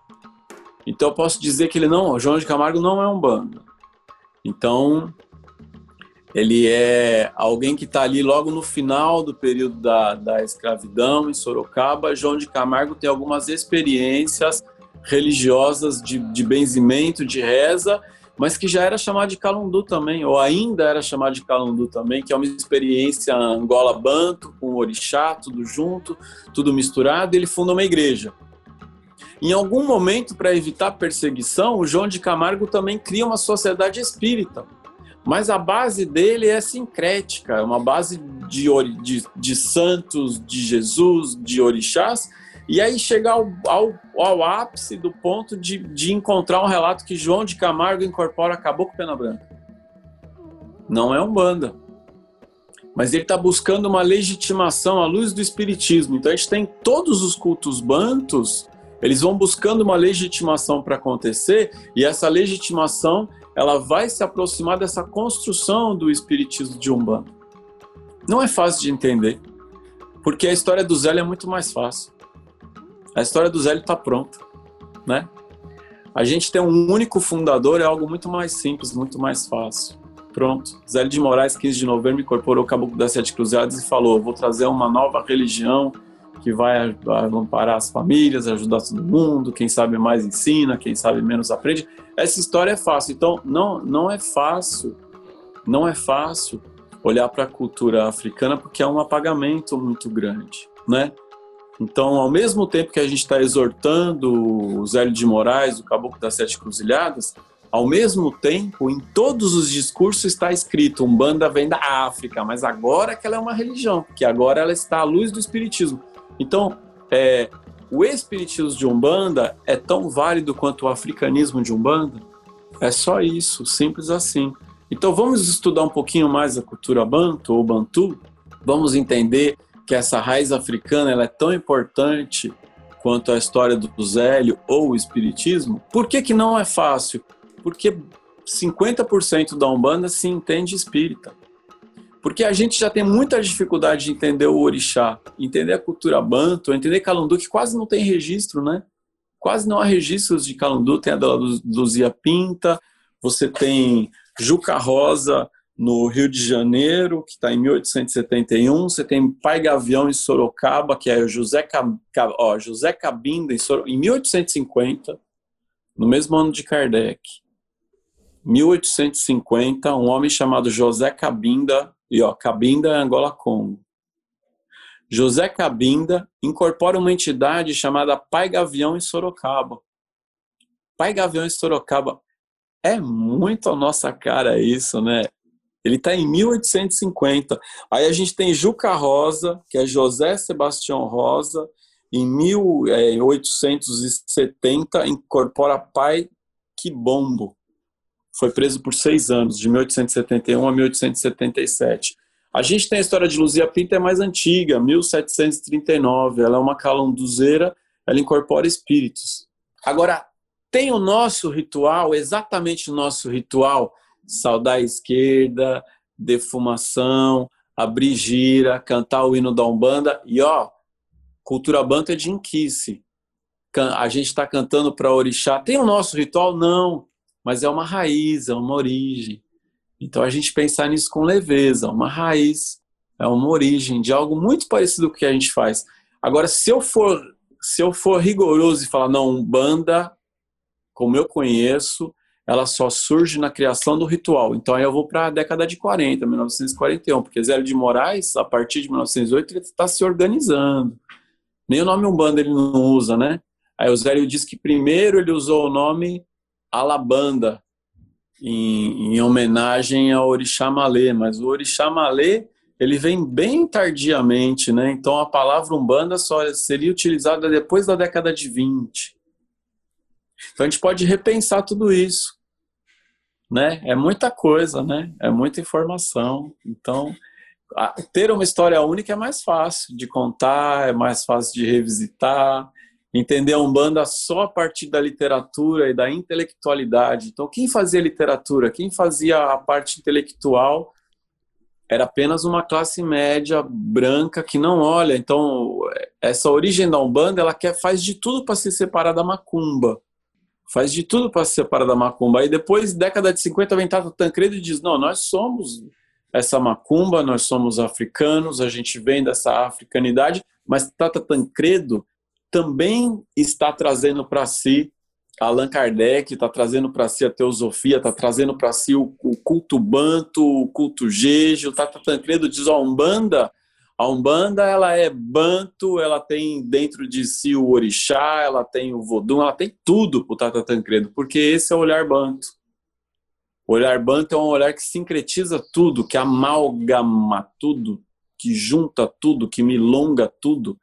Então eu posso dizer que ele não, João de Camargo não é um bando. Então ele é alguém que está ali logo no final do período da, da escravidão em Sorocaba. João de Camargo tem algumas experiências religiosas de, de benzimento, de reza, mas que já era chamado de calundu também, ou ainda era chamado de calundu também, que é uma experiência angola-banto, com orixá, tudo junto, tudo misturado, ele funda uma igreja. Em algum momento, para evitar perseguição, o João de Camargo também cria uma sociedade espírita, Mas a base dele é sincrética, é uma base de, de, de santos, de Jesus, de orixás, e aí chegar ao, ao, ao ápice do ponto de, de encontrar um relato que João de Camargo incorpora Caboclo Pena Branca. Não é um banda. Mas ele está buscando uma legitimação à luz do Espiritismo. Então a gente tem todos os cultos bantos, eles vão buscando uma legitimação para acontecer, e essa legitimação ela vai se aproximar dessa construção do Espiritismo de Umbanda. Não é fácil de entender, porque a história do Zélio é muito mais fácil. A história do Zélio está pronta, né? A gente tem um único fundador é algo muito mais simples, muito mais fácil. Pronto. Zélio de Moraes, 15 de novembro, incorporou o Caboclo das Sete Cruzadas e falou: vou trazer uma nova religião que vai amparar as famílias, ajudar todo mundo, quem sabe mais ensina, quem sabe menos aprende. Essa história é fácil. Então, não, não é fácil, não é fácil olhar para a cultura africana porque é um apagamento muito grande, né? Então, ao mesmo tempo que a gente está exortando o Zélio de Moraes, o Caboclo das Sete Cruzilhadas, ao mesmo tempo, em todos os discursos está escrito Umbanda vem da África, mas agora que ela é uma religião, porque agora ela está à luz do Espiritismo. Então, é, o Espiritismo de Umbanda é tão válido quanto o africanismo de Umbanda? É só isso, simples assim. Então, vamos estudar um pouquinho mais a cultura Banto ou Bantu, vamos entender que essa raiz africana ela é tão importante quanto a história do Zélio ou o Espiritismo. Por que, que não é fácil? Porque 50% da Umbanda se entende espírita. Porque a gente já tem muita dificuldade de entender o orixá, entender a cultura banto, entender Calundu, que quase não tem registro, né? Quase não há registros de Calundu, tem a da Luzia Pinta, você tem Juca Rosa no Rio de Janeiro, que está em 1871, você tem Pai Gavião em Sorocaba, que é José, Cab... Ó, José Cabinda em, Sor... em 1850, no mesmo ano de Kardec. 1850, um homem chamado José Cabinda e ó, Cabinda é Angola Congo. José Cabinda incorpora uma entidade chamada Pai Gavião em Sorocaba. Pai Gavião em Sorocaba é muito a nossa cara isso, né? Ele está em 1850. Aí a gente tem Juca Rosa, que é José Sebastião Rosa, em 1870 é, incorpora Pai Quibombo foi preso por seis anos, de 1871 a 1877. A gente tem a história de Luzia Pinta, é mais antiga, 1739. Ela é uma calunduzeira, ela incorpora espíritos. Agora, tem o nosso ritual, exatamente o nosso ritual, saudar a esquerda, defumação, abrir gira, cantar o hino da Umbanda. E ó, cultura banta é de inquice. A gente está cantando para orixá. Tem o nosso ritual? Não mas é uma raiz, é uma origem. Então a gente pensar nisso com leveza, uma raiz, é uma origem de algo muito parecido com o que a gente faz. Agora, se eu for, se eu for rigoroso e falar não, banda, como eu conheço, ela só surge na criação do ritual. Então aí eu vou para a década de 40, 1941, porque Zélio de Moraes, a partir de 1908, ele está se organizando. Nem o nome Umbanda ele não usa, né? Aí o Zélio diz que primeiro ele usou o nome Alabanda, em, em homenagem ao Orixá Malê, mas o Orixá Malê ele vem bem tardiamente, né? Então a palavra Umbanda só seria utilizada depois da década de 20. Então a gente pode repensar tudo isso, né? É muita coisa, né? É muita informação. Então ter uma história única é mais fácil de contar, é mais fácil de revisitar, entender a Umbanda só a partir da literatura e da intelectualidade. Então, quem fazia literatura, quem fazia a parte intelectual, era apenas uma classe média branca que não olha. Então, essa origem da Umbanda, ela quer faz de tudo para se separar da macumba. Faz de tudo para se separar da macumba. Aí depois, década de 50, vem Tata Tancredo e diz: "Não, nós somos essa macumba, nós somos africanos, a gente vem dessa africanidade, mas Tata Tancredo também está trazendo para si Allan Kardec, está trazendo para si a teosofia, está trazendo para si o, o, culto banto, o culto jeje, o Tata Tancredo diz, a Umbanda, a Umbanda ela é banto, ela tem dentro de si o orixá, ela tem o vodum, ela tem tudo o Tata Tancredo, porque esse é o olhar banto. O olhar banto é um olhar que sincretiza tudo, que amalgama tudo, que junta tudo, que milonga tudo.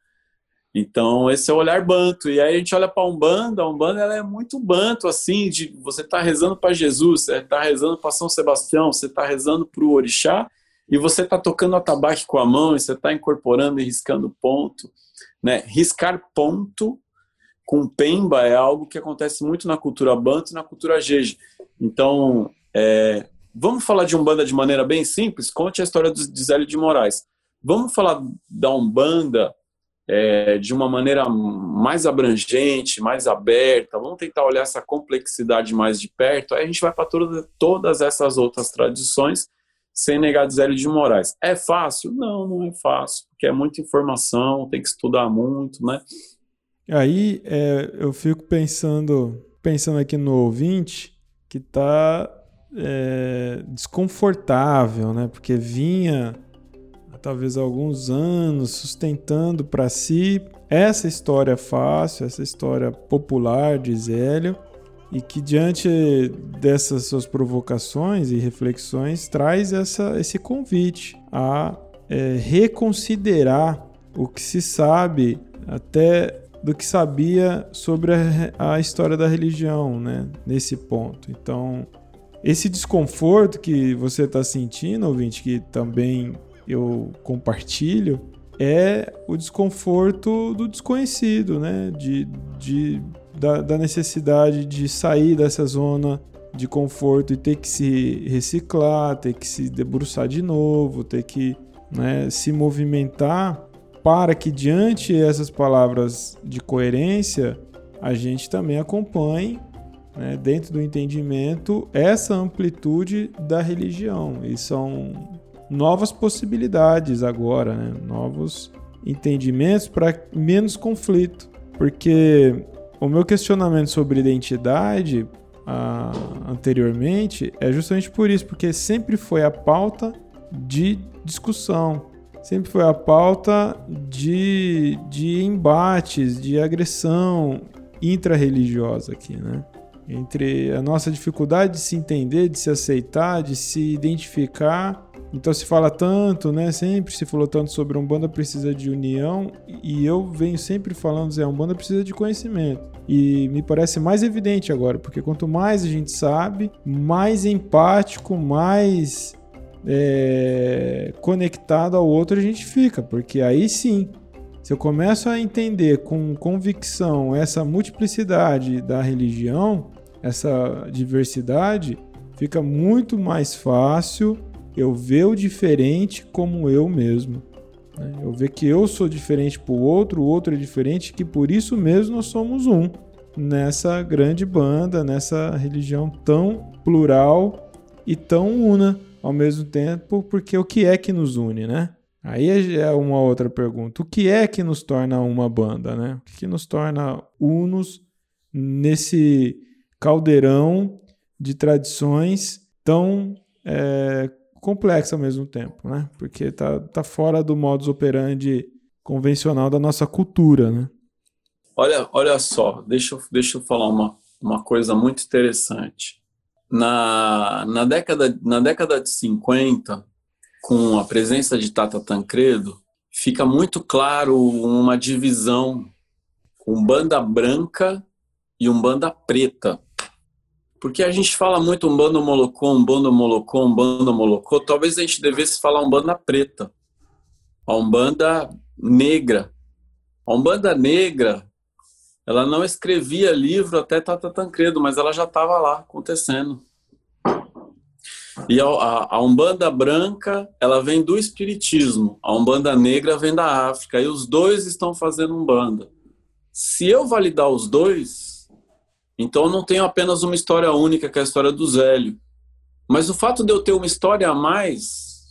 Então, esse é o olhar banto. E aí a gente olha para a Umbanda, a Umbanda ela é muito banto, assim, de você tá rezando para Jesus, você tá rezando para São Sebastião, você tá rezando para o Orixá, e você tá tocando atabaque com a mão, e você tá incorporando e riscando ponto. Né? Riscar ponto com pemba é algo que acontece muito na cultura banto e na cultura jeje. Então, é, vamos falar de Umbanda de maneira bem simples? Conte a história de Zélio de Moraes. Vamos falar da Umbanda é, de uma maneira mais abrangente, mais aberta, vamos tentar olhar essa complexidade mais de perto, aí a gente vai para todas essas outras tradições sem negar Zélio de Moraes. É fácil? Não, não é fácil, porque é muita informação, tem que estudar muito, né? Aí é, eu fico pensando, pensando aqui no ouvinte que está é, desconfortável, né? Porque vinha talvez alguns anos, sustentando para si essa história fácil, essa história popular de Zélio, e que diante dessas suas provocações e reflexões traz essa, esse convite a é, reconsiderar o que se sabe até do que sabia sobre a, a história da religião, né? Nesse ponto. Então, esse desconforto que você está sentindo, ouvinte, que também eu compartilho é o desconforto do desconhecido, né? De, de, da, da necessidade de sair dessa zona de conforto e ter que se reciclar, ter que se debruçar de novo, ter que né, se movimentar para que diante essas palavras de coerência a gente também acompanhe né, dentro do entendimento essa amplitude da religião e são novas possibilidades agora, né? novos entendimentos para menos conflito. Porque o meu questionamento sobre identidade ah, anteriormente é justamente por isso, porque sempre foi a pauta de discussão, sempre foi a pauta de, de embates, de agressão intrarreligiosa aqui, né? Entre a nossa dificuldade de se entender, de se aceitar, de se identificar então se fala tanto, né? Sempre se falou tanto sobre um banda precisa de união e eu venho sempre falando, Zé, um banda precisa de conhecimento. E me parece mais evidente agora, porque quanto mais a gente sabe, mais empático, mais é, conectado ao outro a gente fica, porque aí sim, se eu começo a entender com convicção essa multiplicidade da religião, essa diversidade, fica muito mais fácil eu ver o diferente como eu mesmo. Né? Eu ver que eu sou diferente para o outro, o outro é diferente, que por isso mesmo nós somos um nessa grande banda, nessa religião tão plural e tão una ao mesmo tempo, porque o que é que nos une, né? Aí é uma outra pergunta. O que é que nos torna uma banda, né? O que nos torna unos nesse caldeirão de tradições tão é, complexa ao mesmo tempo, né? Porque tá, tá fora do modus operandi convencional da nossa cultura, né? Olha, olha só, deixa eu, deixa eu falar uma, uma coisa muito interessante. Na, na, década, na década de 50, com a presença de Tata Tancredo, fica muito claro uma divisão, um banda branca e um banda preta. Porque a gente fala muito um bando molocô, um bando molocô, um bando molocô. Talvez a gente devesse falar um banda preta, a umbanda negra. A umbanda negra, ela não escrevia livro até Tata Tancredo, mas ela já estava lá acontecendo. E a, a, a, Umbanda branca, ela vem do espiritismo. A Umbanda negra vem da África. E os dois estão fazendo Umbanda. Se eu validar os dois, então não tenho apenas uma história única, que é a história do Zélio. Mas o fato de eu ter uma história a mais,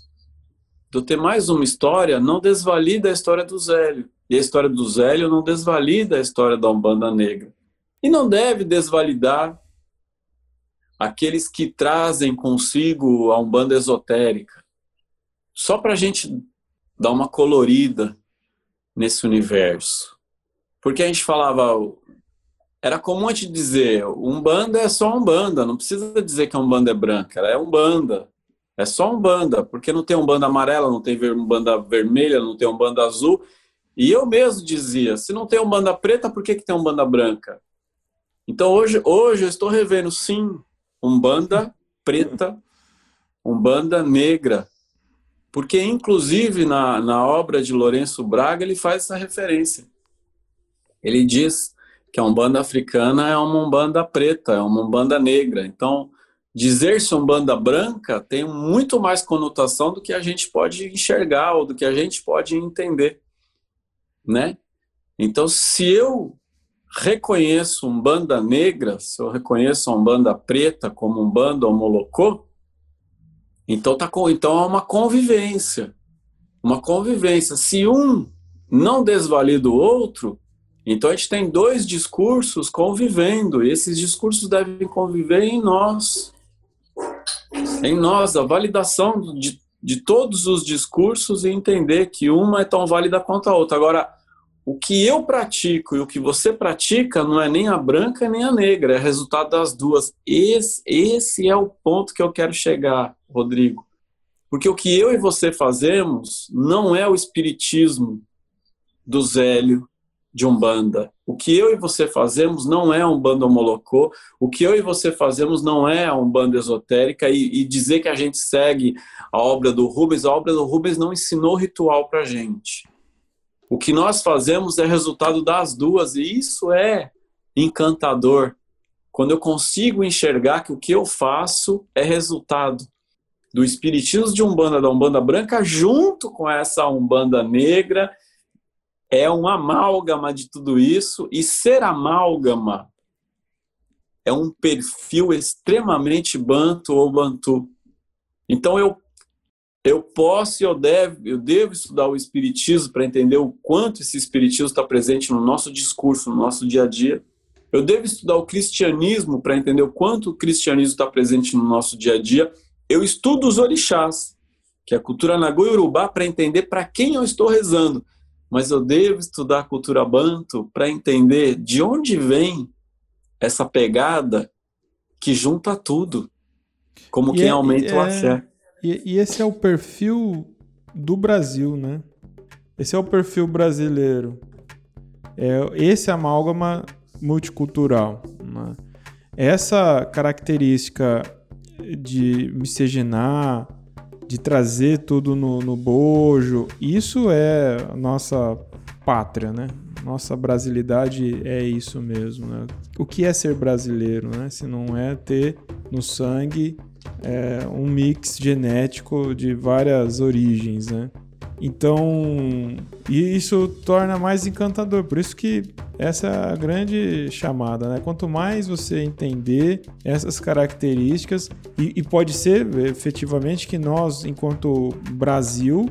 de eu ter mais uma história, não desvalida a história do Zélio. E a história do Zélio não desvalida a história da Umbanda Negra. E não deve desvalidar aqueles que trazem consigo a Umbanda esotérica. Só para a gente dar uma colorida nesse universo. Porque a gente falava era comum a gente dizer, Umbanda é só Umbanda, não precisa dizer que a Umbanda é branca, ela é Umbanda. É só Umbanda, porque não tem Umbanda amarela, não tem Umbanda vermelha, não tem Umbanda azul. E eu mesmo dizia, se não tem Umbanda preta, por que, que tem Umbanda branca? Então hoje, hoje eu estou revendo, sim, Umbanda preta, Umbanda negra. Porque, inclusive, na, na obra de Lourenço Braga, ele faz essa referência. Ele diz que a Umbanda africana é uma Umbanda preta, é uma Umbanda negra. Então, dizer-se Umbanda branca tem muito mais conotação do que a gente pode enxergar ou do que a gente pode entender, né? Então, se eu reconheço Umbanda negra, se eu reconheço Umbanda preta como Umbanda ou Molocô, então, tá, então é uma convivência. Uma convivência. Se um não desvalida o outro, então a gente tem dois discursos convivendo, e esses discursos devem conviver em nós. Em nós, a validação de, de todos os discursos e entender que uma é tão válida quanto a outra. Agora, o que eu pratico e o que você pratica não é nem a branca nem a negra, é resultado das duas. Esse, esse é o ponto que eu quero chegar, Rodrigo. Porque o que eu e você fazemos não é o espiritismo do Zélio, de Umbanda. O que eu e você fazemos não é um bando homolocô, o que eu e você fazemos não é um bando esotérica e, e, dizer que a gente segue a obra do Rubens, a obra do Rubens não ensinou ritual para gente. O que nós fazemos é resultado das duas e isso é encantador. Quando eu consigo enxergar que o que eu faço é resultado do espiritismo de Umbanda, da Umbanda branca, junto com essa Umbanda negra é uma amálgama de tudo isso, e ser amálgama é um perfil extremamente banto ou bantu. Então eu eu posso e eu devo, eu devo estudar o espiritismo para entender o quanto esse espiritismo está presente no nosso discurso, no nosso dia a dia. Eu devo estudar o cristianismo para entender o quanto o cristianismo está presente no nosso dia a dia. Eu estudo os orixás, que é a cultura Nagô e Urubá, para entender para quem eu estou rezando mas eu devo estudar a cultura banto para entender de onde vem essa pegada que junta tudo, como e quem é, aumenta é, o axé. E, e, esse é o perfil do Brasil, né? Esse é o perfil brasileiro. É esse amálgama multicultural. Né? Essa característica de miscigenar, de trazer tudo no, no bojo. Isso é nossa pátria, né? Nossa brasilidade é isso mesmo, né? O que é ser brasileiro, né? Se não é ter no sangue é, um mix genético de várias origens, né? Então, e isso torna mais encantador. Por isso que essa é a grande chamada, né? Quanto mais você entender essas características, e, e pode ser efetivamente que nós, enquanto Brasil,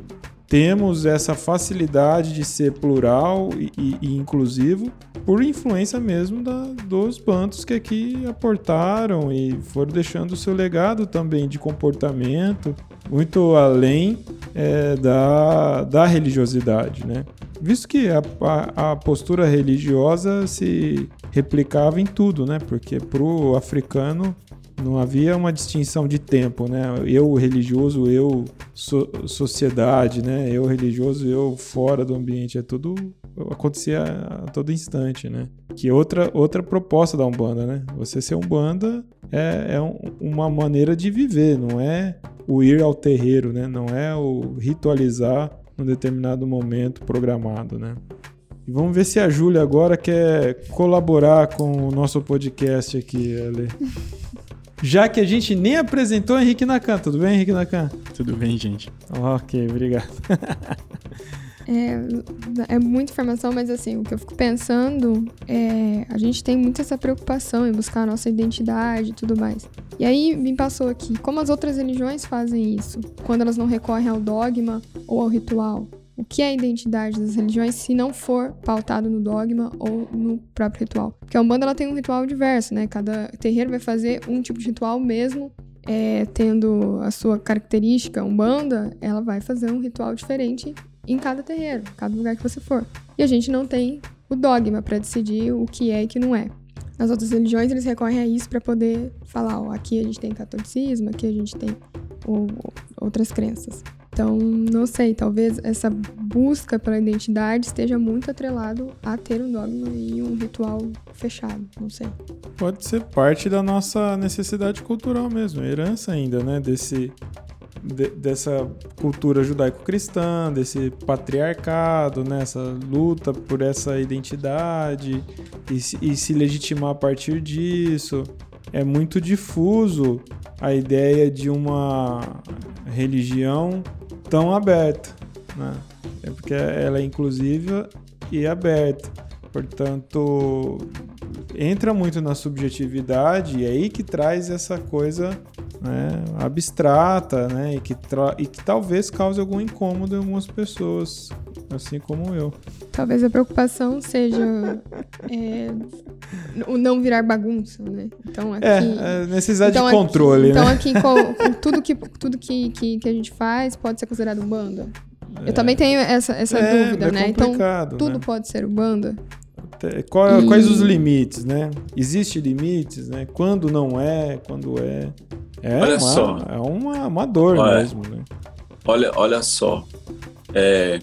temos essa facilidade de ser plural e, e, e inclusivo por influência mesmo da, dos bantos que aqui aportaram e foram deixando o seu legado também de comportamento muito além é, da, da religiosidade, né? Visto que a, a, a, postura religiosa se replicava em tudo, né? Porque para o africano não havia uma distinção de tempo, né? Eu religioso, eu so, sociedade, né? Eu religioso, eu fora do ambiente, é tudo acontecia a todo instante, né? Que outra outra proposta da Umbanda, né? Você ser Umbanda é, é um, uma maneira de viver, não é o ir ao terreiro, né? Não é o ritualizar num determinado momento programado, né? E vamos ver se a Júlia agora quer colaborar com o nosso podcast aqui, Ale. Já que a gente nem apresentou Henrique Nakan. Tudo bem, Henrique Nakan? Tudo bem, gente. Ok, obrigado. É, é muita informação, mas assim, o que eu fico pensando é. A gente tem muito essa preocupação em buscar a nossa identidade e tudo mais. E aí me passou aqui, como as outras religiões fazem isso? Quando elas não recorrem ao dogma ou ao ritual? O que é a identidade das religiões se não for pautado no dogma ou no próprio ritual? Porque a Umbanda ela tem um ritual diverso, né? Cada terreiro vai fazer um tipo de ritual mesmo, é, tendo a sua característica. Umbanda, ela vai fazer um ritual diferente em cada terreiro, cada lugar que você for. E a gente não tem o dogma para decidir o que é e o que não é. As outras religiões, eles recorrem a isso para poder falar, ó, aqui a gente tem catolicismo, aqui a gente tem outras crenças. Então, não sei, talvez essa busca pela identidade esteja muito atrelado a ter um dogma e um ritual fechado, não sei. Pode ser parte da nossa necessidade cultural mesmo, herança ainda, né, desse de, dessa cultura judaico-cristã, desse patriarcado, né, essa luta por essa identidade e, e se legitimar a partir disso. É muito difuso a ideia de uma religião tão aberta, né? É porque ela é inclusiva e aberta. Portanto, entra muito na subjetividade e é aí que traz essa coisa né, abstrata, né, e que, e que talvez cause algum incômodo em algumas pessoas, assim como eu. Talvez a preocupação seja é, o não virar bagunça, né? Então aqui, é, é necessidade então, de controle, então né? Então aqui, com, com tudo, que, tudo que, que, que, a gente faz pode ser considerado banda? Eu também tenho essa, essa é, dúvida, né? Então tudo né? pode ser banda? Qual, e... Quais os limites, né? Existe limites, né? Quando não é, quando é. É olha uma, só. É uma, uma dor olha, mesmo, né? Olha, olha só. É,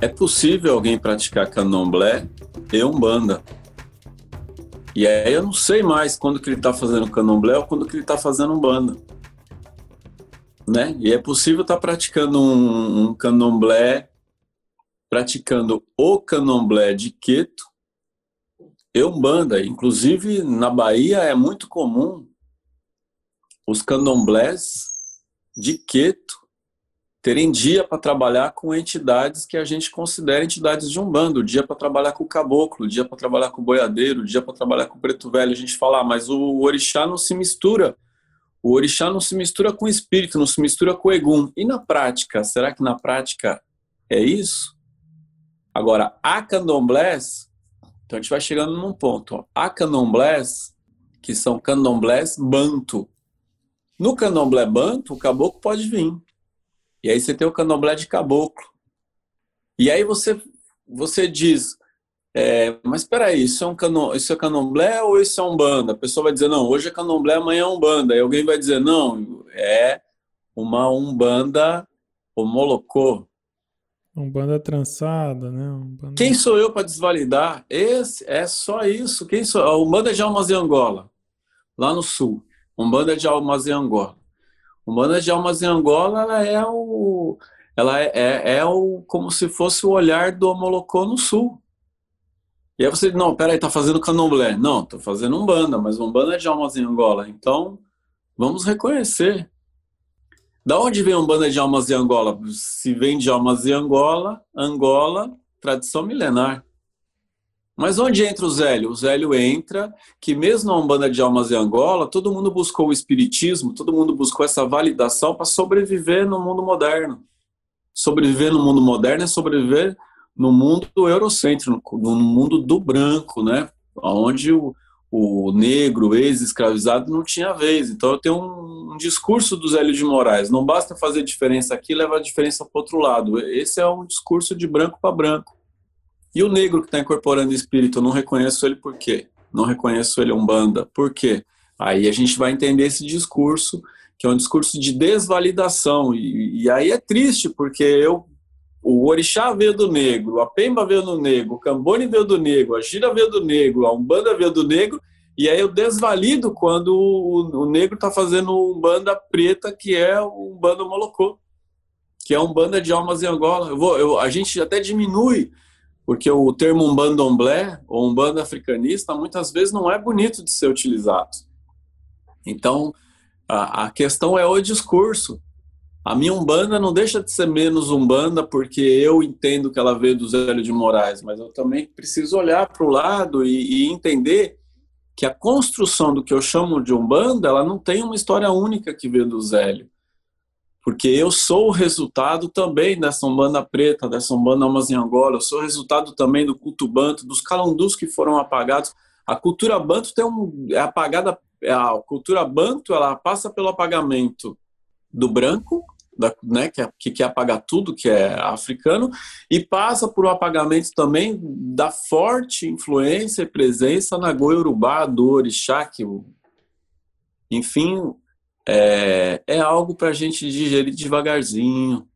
é possível alguém praticar candomblé e umbanda. E aí eu não sei mais quando que ele está fazendo candomblé ou quando que ele está fazendo umbanda. Né? E é possível estar tá praticando um, um candomblé, praticando o candomblé de Queto e umbanda. Inclusive, na Bahia é muito comum os candomblés de Queto terem dia para trabalhar com entidades que a gente considera entidades de umbanda, dia para trabalhar com o caboclo, dia para trabalhar com o boiadeiro, dia para trabalhar com o preto velho. A gente fala, ah, mas o orixá não se mistura. O orixá não se mistura com o espírito, não se mistura com o egum. E na prática, será que na prática é isso? Agora, a candomblés, então a gente vai chegando num ponto. Ó. Há candomblés que são candomblés banto. No candomblé banto, o caboclo pode vir. E aí você tem o candomblé de caboclo. E aí você, você diz, é, mas espera aí, isso é um canon, isso é candomblé ou isso é um banda? A pessoa vai dizer, não, hoje é candomblé, amanhã é um banda. E alguém vai dizer, não, é uma umbanda homolocô. Umbanda trançada, né? Umbanda... Quem sou eu para desvalidar? Esse é só isso. Quem sou? A Umbanda de Almas de Angola, lá no sul. Umbanda de Almas de Angola. Umbanda de Almas de Angola, ela é o ela é, é, é, o como se fosse o olhar do Homolocô no sul. E aí você, não, peraí, tá fazendo candomblé. Não, tô fazendo umbanda, mas umbanda é de almas em Angola. Então, vamos reconhecer. Da onde vem Umbanda de Almas de Angola? Se vem de Almas de Angola, Angola, tradição milenar. Mas onde entra o Zélio? O Zélio entra que mesmo na Umbanda de Almas de Angola, todo mundo buscou o espiritismo, todo mundo buscou essa validação para sobreviver no mundo moderno. Sobreviver no mundo moderno é sobreviver no mundo eurocêntrico, no mundo do branco, né? Onde o, o negro, ex-escravizado, não tinha vez. Então eu tenho um, um, discurso do Zélio de Moraes. Não basta fazer diferença aqui, leva a diferença para outro lado. Esse é um discurso de branco para branco. E o negro que está incorporando espírito, eu não reconheço ele por quê? Não reconheço ele umbanda. Por quê? Aí a gente vai entender esse discurso, que é um discurso de desvalidação. E, e aí é triste, porque eu o orixá veio do negro, a pemba veio do negro, o cambone veio do negro, a gira veio do negro, a umbanda veio do negro, e aí eu desvalido quando o, o negro está fazendo umbanda preta, que é o umbanda molocô, que é umbanda de almas em Angola. Eu vou, eu, a gente até diminui, porque o termo umbandomblé, ou umbanda africanista, muitas vezes não é bonito de ser utilizado. Então, a, a questão é o discurso. A minha Umbanda não deixa de ser menos Umbanda porque eu entendo que ela veio do Zélio de Moraes, mas eu também preciso olhar para o lado e, e, entender que a construção do que eu chamo de Umbanda, ela não tem uma história única que veio do Zélio. Porque eu sou o resultado também dessa Umbanda preta, dessa Umbanda Almas em Angola, eu sou o resultado também do culto banto, dos calundus que foram apagados. A cultura banto tem um, é apagada, a cultura banto ela passa pelo apagamento do branco, da, né, que, que quer apagar tudo que é africano, e passa por um apagamento também da forte influência e presença na Goiurubá, do Orixá, que, enfim, é, é algo para a gente digerir devagarzinho,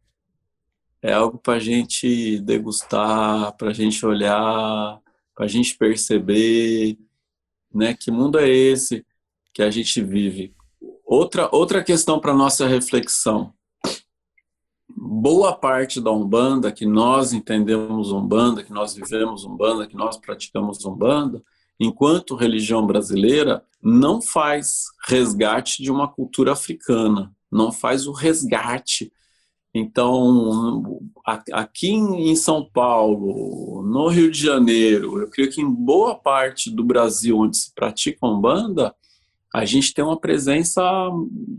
é algo para a gente degustar, para a gente olhar, para a gente perceber, né, que mundo é esse que a gente vive. Outra, outra questão para nossa reflexão. Boa parte da Umbanda, que nós entendemos Umbanda, que nós vivemos Umbanda, que nós praticamos Umbanda, enquanto religião brasileira, não faz resgate de uma cultura africana, não faz o resgate. Então, aqui em São Paulo, no Rio de Janeiro, eu creio que em boa parte do Brasil onde se pratica Umbanda, a gente tem uma presença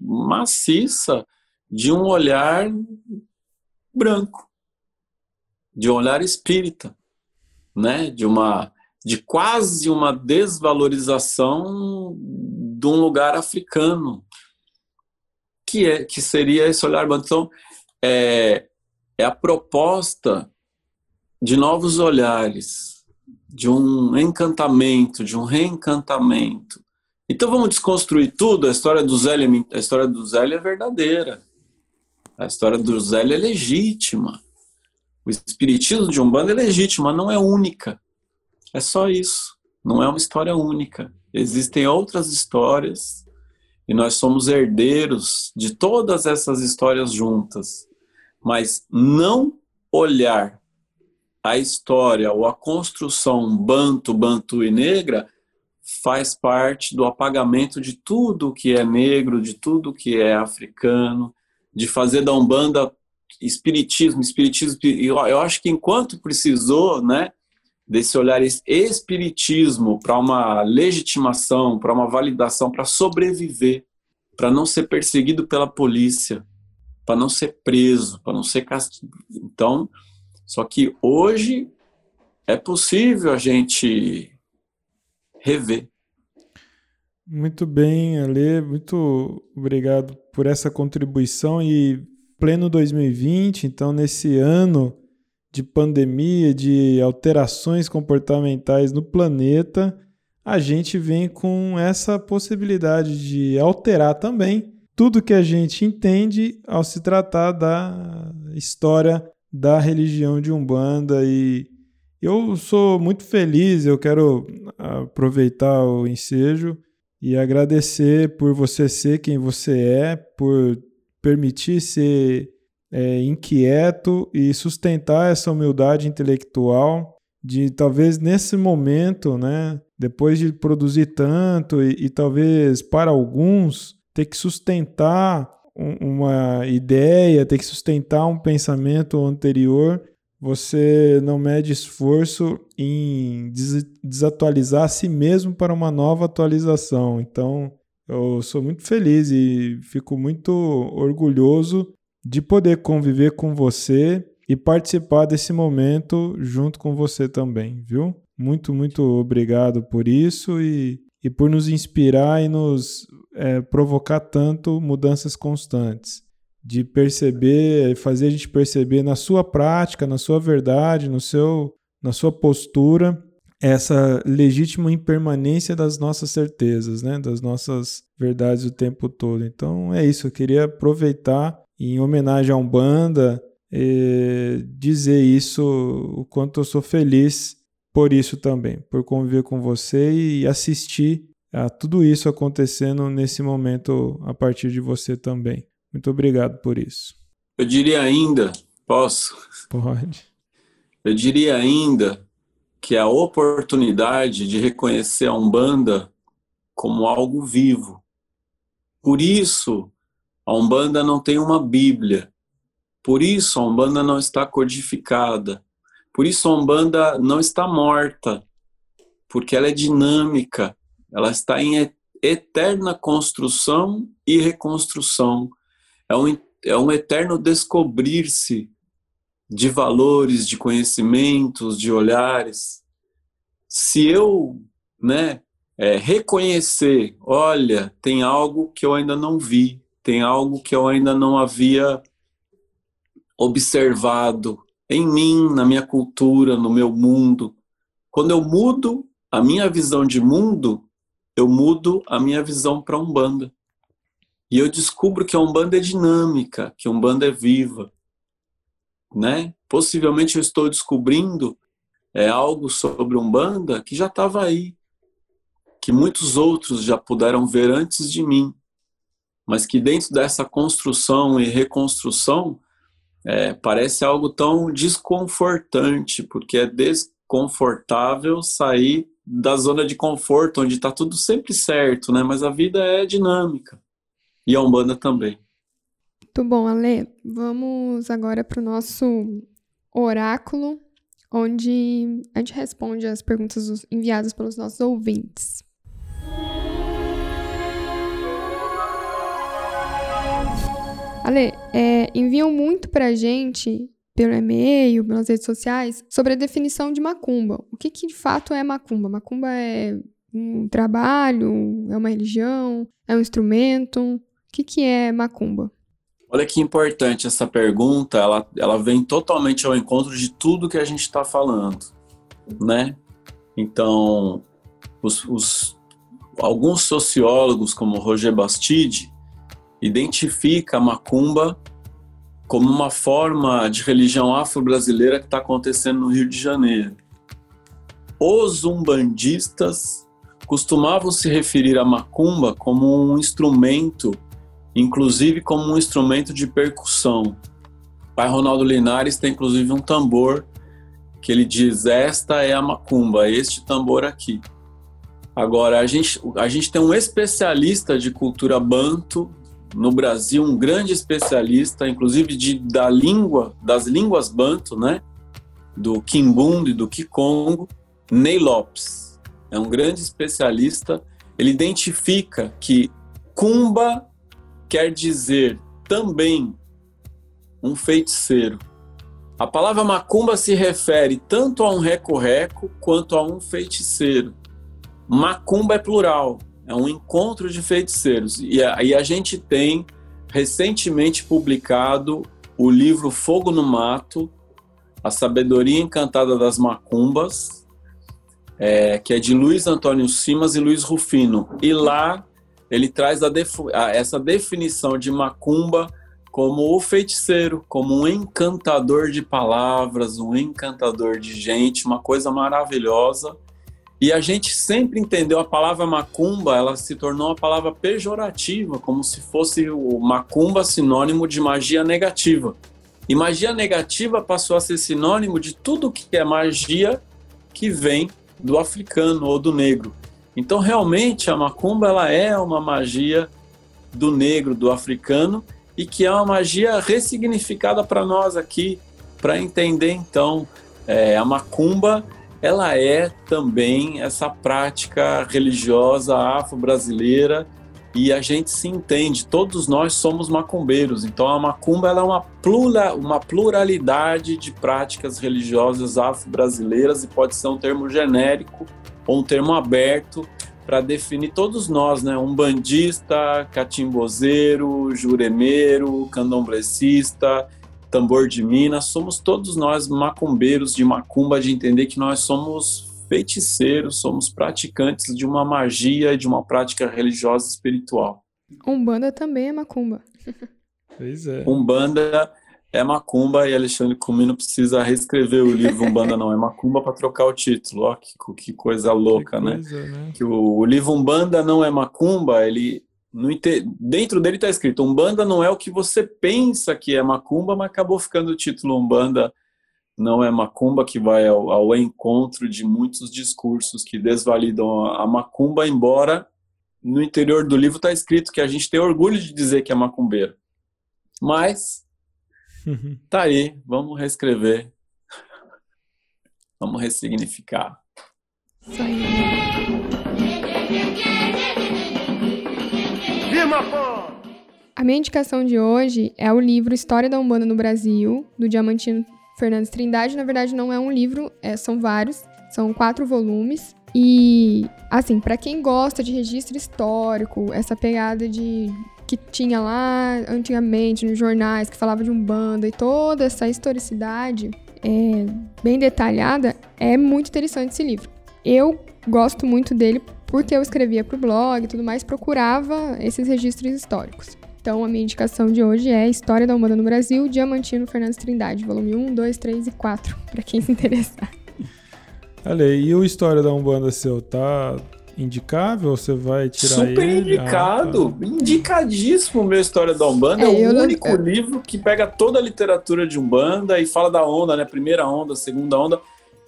maciça de um olhar branco, de um olhar espírita, né? De uma de quase uma desvalorização de um lugar africano, que é que seria esse olhar. Então, é, é a proposta de novos olhares, de um encantamento, de um reencantamento. Então vamos desconstruir tudo. A história do Zé, a história do Zé é verdadeira. A história do Zélio é legítima. O espiritismo de Umbanda é legítimo, mas não é única. É só isso. Não é uma história única. Existem outras histórias e nós somos herdeiros de todas essas histórias juntas. Mas não olhar a história ou a construção banto, bantu e negra faz parte do apagamento de tudo que é negro, de tudo que é africano, de fazer da Umbanda espiritismo, espiritismo, eu acho que enquanto precisou, né, desse olhar espiritismo para uma legitimação, para uma validação, para sobreviver, para não ser perseguido pela polícia, para não ser preso, para não ser castigado. Então, só que hoje é possível a gente rever. Muito bem, Ale, muito obrigado por essa contribuição e pleno 2020, então nesse ano de pandemia, de alterações comportamentais no planeta, a gente vem com essa possibilidade de alterar também tudo que a gente entende ao se tratar da história da religião de Umbanda. E eu sou muito feliz, eu quero aproveitar o ensejo e agradecer por você ser quem você é, por permitir ser é, inquieto e sustentar essa humildade intelectual de talvez nesse momento, né, depois de produzir tanto e, e talvez para alguns ter que sustentar um, uma ideia, ter que sustentar um pensamento anterior, você não mede esforço em des desatualizar a si mesmo para uma nova atualização. Então, eu sou muito feliz e fico muito orgulhoso de poder conviver com você e participar desse momento junto com você também, viu? Muito, muito obrigado por isso e, e por nos inspirar e nos é, provocar tanto mudanças constantes de perceber, fazer a gente perceber na sua prática, na sua verdade, no seu, na sua postura, essa legítima impermanência das nossas certezas, né, das nossas verdades o tempo todo. Então é isso, eu queria aproveitar em homenagem a Umbanda e dizer isso, o quanto eu sou feliz por isso também, por conviver com você e assistir a tudo isso acontecendo nesse momento a partir de você também. Muito obrigado por isso. Eu diria ainda, posso? Pode. Eu diria ainda que a oportunidade de reconhecer a Umbanda como algo vivo. Por isso, a Umbanda não tem uma Bíblia. Por isso, a Umbanda não está codificada. Por isso, a Umbanda não está morta. Porque ela é dinâmica. Ela está em eterna construção e reconstrução é um, é um eterno descobrir-se de valores, de conhecimentos, de olhares. Se eu né, é, reconhecer, olha, tem algo que eu ainda não vi, tem algo que eu ainda não havia observado em mim, na minha cultura, no meu mundo. Quando eu mudo a minha visão de mundo, eu mudo a minha visão para Umbanda. E eu descubro que a Umbanda é dinâmica, que a Umbanda é viva. Né? Possivelmente eu estou descobrindo é, algo sobre Umbanda que já estava aí, que muitos outros já puderam ver antes de mim, mas que dentro dessa construção e reconstrução é, parece algo tão desconfortante, porque é desconfortável sair da zona de conforto, onde está tudo sempre certo, né? Mas a vida é dinâmica. E a Umbanda também. Muito bom, Ale. Vamos agora para o nosso oráculo, onde a gente responde as perguntas enviadas pelos nossos ouvintes. Ale, é, enviam muito pra gente pelo e-mail, pelas redes sociais, sobre a definição de macumba. O que, que de fato é macumba? Macumba é um trabalho, é uma religião, é um instrumento? O que, que é macumba? Olha que importante essa pergunta, ela, ela vem totalmente ao encontro de tudo que a gente está falando, né? Então, os, os, alguns sociólogos, como Roger Bastide, identifica a macumba como uma forma de religião afro-brasileira que está acontecendo no Rio de Janeiro. Os umbandistas costumavam se referir à macumba como um instrumento, inclusive como um instrumento de percussão. O pai Ronaldo Linares tem inclusive um tambor que ele diz: Esta é a macumba, este tambor aqui. Agora, a gente, a gente tem um especialista de cultura banto no Brasil um grande especialista, inclusive de, da língua, das línguas banto, né? Do Kimbundu e do Kikongo, Ney Lopes. É um grande especialista. Ele identifica que Kumba quer dizer também um feiticeiro. A palavra macumba se refere tanto a um reco-reco quanto a um feiticeiro. Macumba é plural, é um encontro de feiticeiros. E a, e a gente tem recentemente publicado o livro Fogo no Mato, A Sabedoria Encantada das Macumbas, é, que é de Luiz Antônio Simas e Luiz Rufino. E lá ele traz a a, essa definição de macumba como o feiticeiro, como um encantador de palavras, um encantador de gente, uma coisa maravilhosa e a gente sempre entendeu a palavra macumba, ela se tornou uma palavra pejorativa, como se fosse o macumba sinônimo de magia negativa. E magia negativa passou a ser sinônimo de tudo que é magia que vem do africano ou do negro. Então, realmente, a macumba ela é uma magia do negro, do africano, e que é uma magia ressignificada para nós aqui, para entender, então, é, a macumba ela é também essa prática religiosa afro-brasileira e a gente se entende, todos nós somos macumbeiros, então a macumba é uma, plura, uma pluralidade de práticas religiosas afro-brasileiras e pode ser um termo genérico ou um termo aberto para definir todos nós, né? Um bandista, catimbozeiro, juremeiro, candomblecista, tambor de Minas, somos todos nós macumbeiros de macumba, de entender que nós somos feiticeiros, somos praticantes de uma magia, de uma prática religiosa espiritual. Umbanda também é macumba. Pois é. Umbanda é macumba e Alexandre Comino precisa reescrever o livro Umbanda não é macumba para trocar o título. Ó, que, que coisa louca, que né? coisa, né? né? Que o, o livro Umbanda não é macumba, ele no, dentro dele está escrito: Umbanda não é o que você pensa que é macumba, mas acabou ficando o título Umbanda não é macumba, que vai ao, ao encontro de muitos discursos que desvalidam a, a macumba, embora no interior do livro está escrito que a gente tem orgulho de dizer que é macumbeiro. Mas tá aí, vamos reescrever, vamos ressignificar. Isso aí. A minha indicação de hoje é o livro História da Umbanda no Brasil, do Diamantino Fernandes Trindade. Na verdade, não é um livro, é, são vários, são quatro volumes. E, assim, para quem gosta de registro histórico, essa pegada de que tinha lá antigamente nos jornais, que falava de Umbanda e toda essa historicidade é, bem detalhada, é muito interessante esse livro. Eu gosto muito dele porque eu escrevia para o blog e tudo mais, procurava esses registros históricos. Então, a minha indicação de hoje é História da Umbanda no Brasil, Diamantino Fernandes Trindade, volume 1, 2, 3 e 4, para quem se interessar. Olha, e o História da Umbanda seu, tá indicável? Você vai tirar Super ele? indicado, Ah, tá. indicadíssimo meu História da Umbanda. É, É, o não- único é. livro que pega toda a literatura de Umbanda e fala da onda, né? Primeira onda, segunda onda.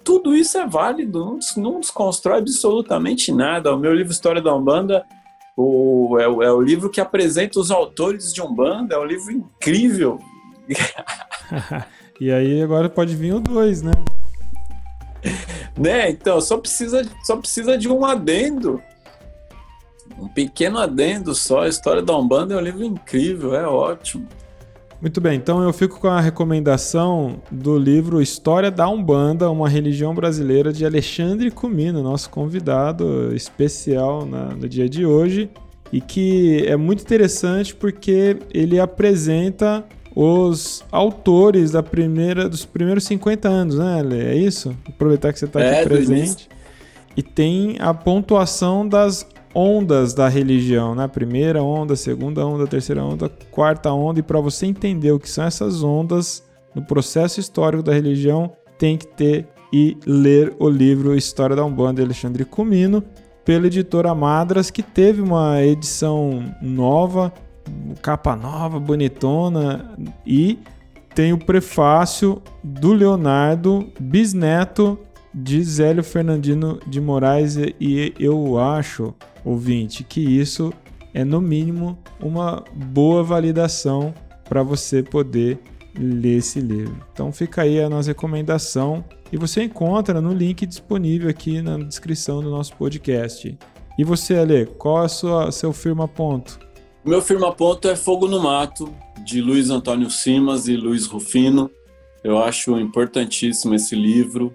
Tudo isso é válido, não, des- não desconstrói absolutamente nada. O meu livro História da Umbanda o, é, o- é o livro que apresenta os autores de Umbanda, é um livro incrível. E aí agora pode vir o 2, né? Né? Então, só precisa, só precisa de um adendo. Um pequeno adendo só. A história da Umbanda é um livro incrível, é ótimo. Muito bem, então eu fico com a recomendação do livro História da Umbanda, uma religião brasileira de Alexandre Comino, nosso convidado especial na- no dia de hoje, e que é muito interessante porque ele apresenta os autores da primeira, dos primeiros 50 anos, né, Ale? É isso? Aproveitar que você está É, aqui do presente. E tem a pontuação das ondas da religião, né? Primeira onda, segunda onda, terceira onda, quarta onda. E para você entender o que são essas ondas no processo histórico da religião, tem que ter e ler o livro História da Umbanda de Alexandre Comino, pela editora Madras, que teve uma edição nova, capa nova, bonitona, e tem o prefácio do Leonardo, bisneto de Zélio Fernandino de Moraes, e- eu acho, ouvinte, que isso é no mínimo uma boa validação para você poder ler esse livro. Então fica aí a nossa recomendação e você encontra no link disponível aqui na descrição do nosso podcast. E você, Ale, qual é o seu firma ponto? O meu firma-ponto é Fogo no Mato, de Luiz Antônio Simas e Luiz Rufino. Eu acho importantíssimo esse livro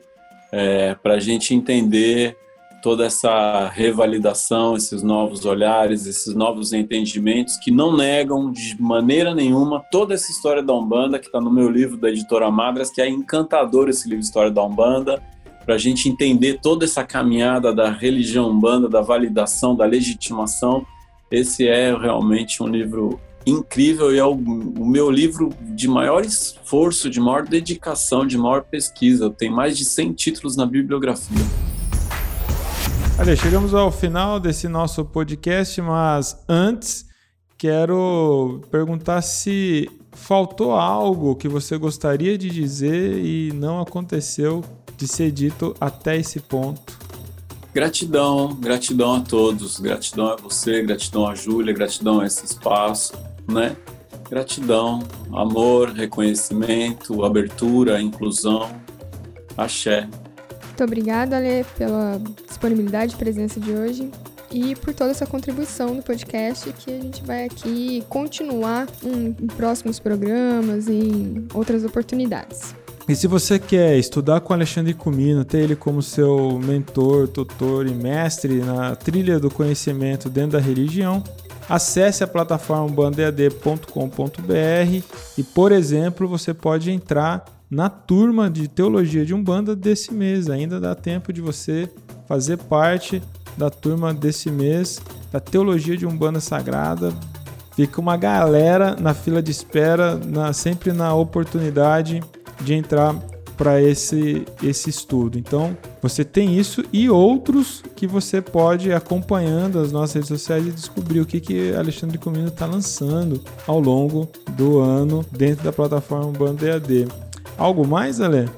para a gente entender toda essa revalidação, esses novos olhares, esses novos entendimentos que não negam de maneira nenhuma toda essa história da Umbanda que está no meu livro da editora Madras, que é encantador esse livro História da Umbanda, para a gente entender toda essa caminhada da religião Umbanda, da validação, da legitimação. Esse é realmente um livro incrível e é o, o meu livro de maior esforço, de maior dedicação, de maior pesquisa. Tem mais de 100 títulos na bibliografia. Olha, chegamos ao final desse nosso podcast, mas antes quero perguntar se faltou algo que você gostaria de dizer e não aconteceu de ser dito até esse ponto. Gratidão, gratidão a todos, gratidão a você, gratidão a Júlia, gratidão a esse espaço, né? Gratidão, amor, reconhecimento, abertura, inclusão, axé. Muito obrigada, Ale, pela disponibilidade e presença de hoje e por toda essa contribuição no podcast que a gente vai aqui continuar em, em próximos programas e em outras oportunidades. E se você quer estudar com Alexandre Comino, ter ele como seu mentor, tutor e mestre na trilha do conhecimento dentro da religião, acesse a plataforma bandead.com.br e, por exemplo, você pode entrar na turma de teologia de Umbanda desse mês. Ainda dá tempo de você fazer parte da turma desse mês da teologia de Umbanda Sagrada. Fica uma galera na fila de espera, na- sempre na oportunidade de entrar para esse, esse estudo. Então, você tem isso e outros que você pode ir acompanhando as nossas redes sociais e descobrir o que, que Alexandre Comino está lançando ao longo do ano dentro da plataforma Banda EAD. Algo mais, Ale?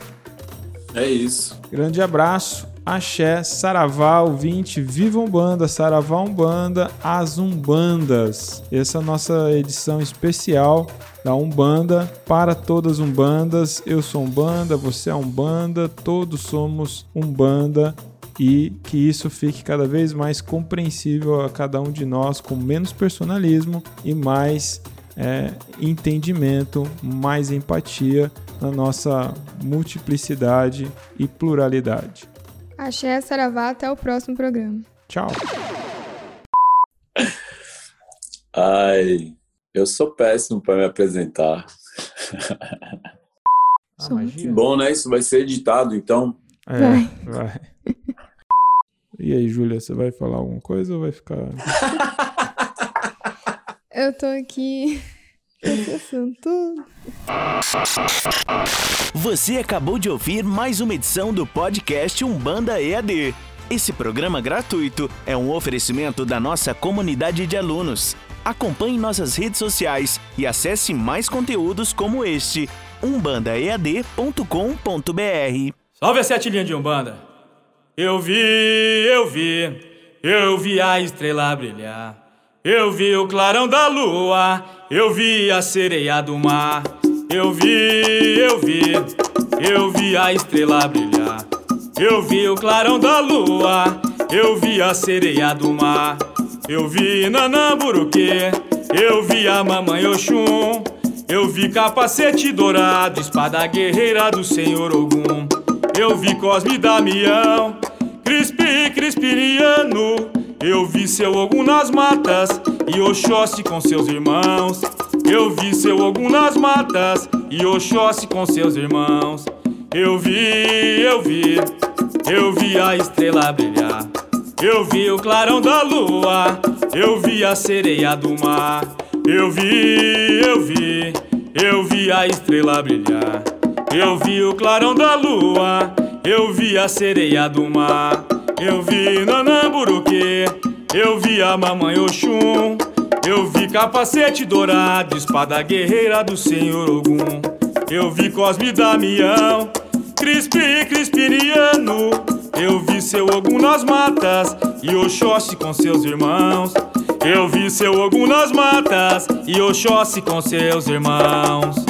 É isso. Grande abraço, axé, saravá, ouvinte, viva Umbanda, saravá Umbanda, as Umbandas. Essa é a nossa edição especial da Umbanda para todas Umbandas. Eu sou Umbanda, você é Umbanda, todos somos Umbanda e que isso fique cada vez mais compreensível a cada um de nós, com menos personalismo e mais é, entendimento, mais empatia na nossa multiplicidade e pluralidade. Axé, Saravá, até o próximo programa. Tchau! Ai, Eu sou péssimo para me apresentar. A Som. magia? Que bom, né? Isso vai ser editado, então. É, Vai. vai. E aí, Júlia, você vai falar alguma coisa ou vai ficar. Eu tô aqui Você acabou de ouvir mais uma edição do podcast Umbanda EAD. Esse programa gratuito é um oferecimento da nossa comunidade de alunos. Acompanhe nossas redes sociais e acesse mais conteúdos como este umbandaead.com.br. Salve a sete linhas de Umbanda. Eu vi, eu vi, eu vi a estrela brilhar. Eu vi o clarão da lua, eu vi a sereia do mar. Eu vi, eu vi, eu vi a estrela brilhar. Eu vi o clarão da lua, eu vi a sereia do mar. Eu vi Nanamburuque, eu vi a mamãe Oxum. Eu vi capacete dourado, espada guerreira do Senhor Ogum. Eu vi Cosme Damião, Crispi Crispiniano. Eu vi seu Ogum nas matas e Oxóssi com seus irmãos. Eu vi seu Ogum nas matas e Oxóssi com seus irmãos. Eu vi, eu vi, eu vi a estrela brilhar. Eu vi o clarão da lua, eu vi a sereia do mar. Eu vi, eu vi, eu vi a estrela brilhar. Eu vi o clarão da lua, eu vi a sereia do mar. Eu vi Nanamburuque, eu vi a mamãe Oxum. Eu vi capacete dourado, espada guerreira do Senhor Ogum. Eu vi Cosme e Damião, Crispi Crispiniano. Eu vi seu Ogum nas matas e Oxóssi com seus irmãos. Eu vi seu Ogum nas matas e Oxóssi com seus irmãos.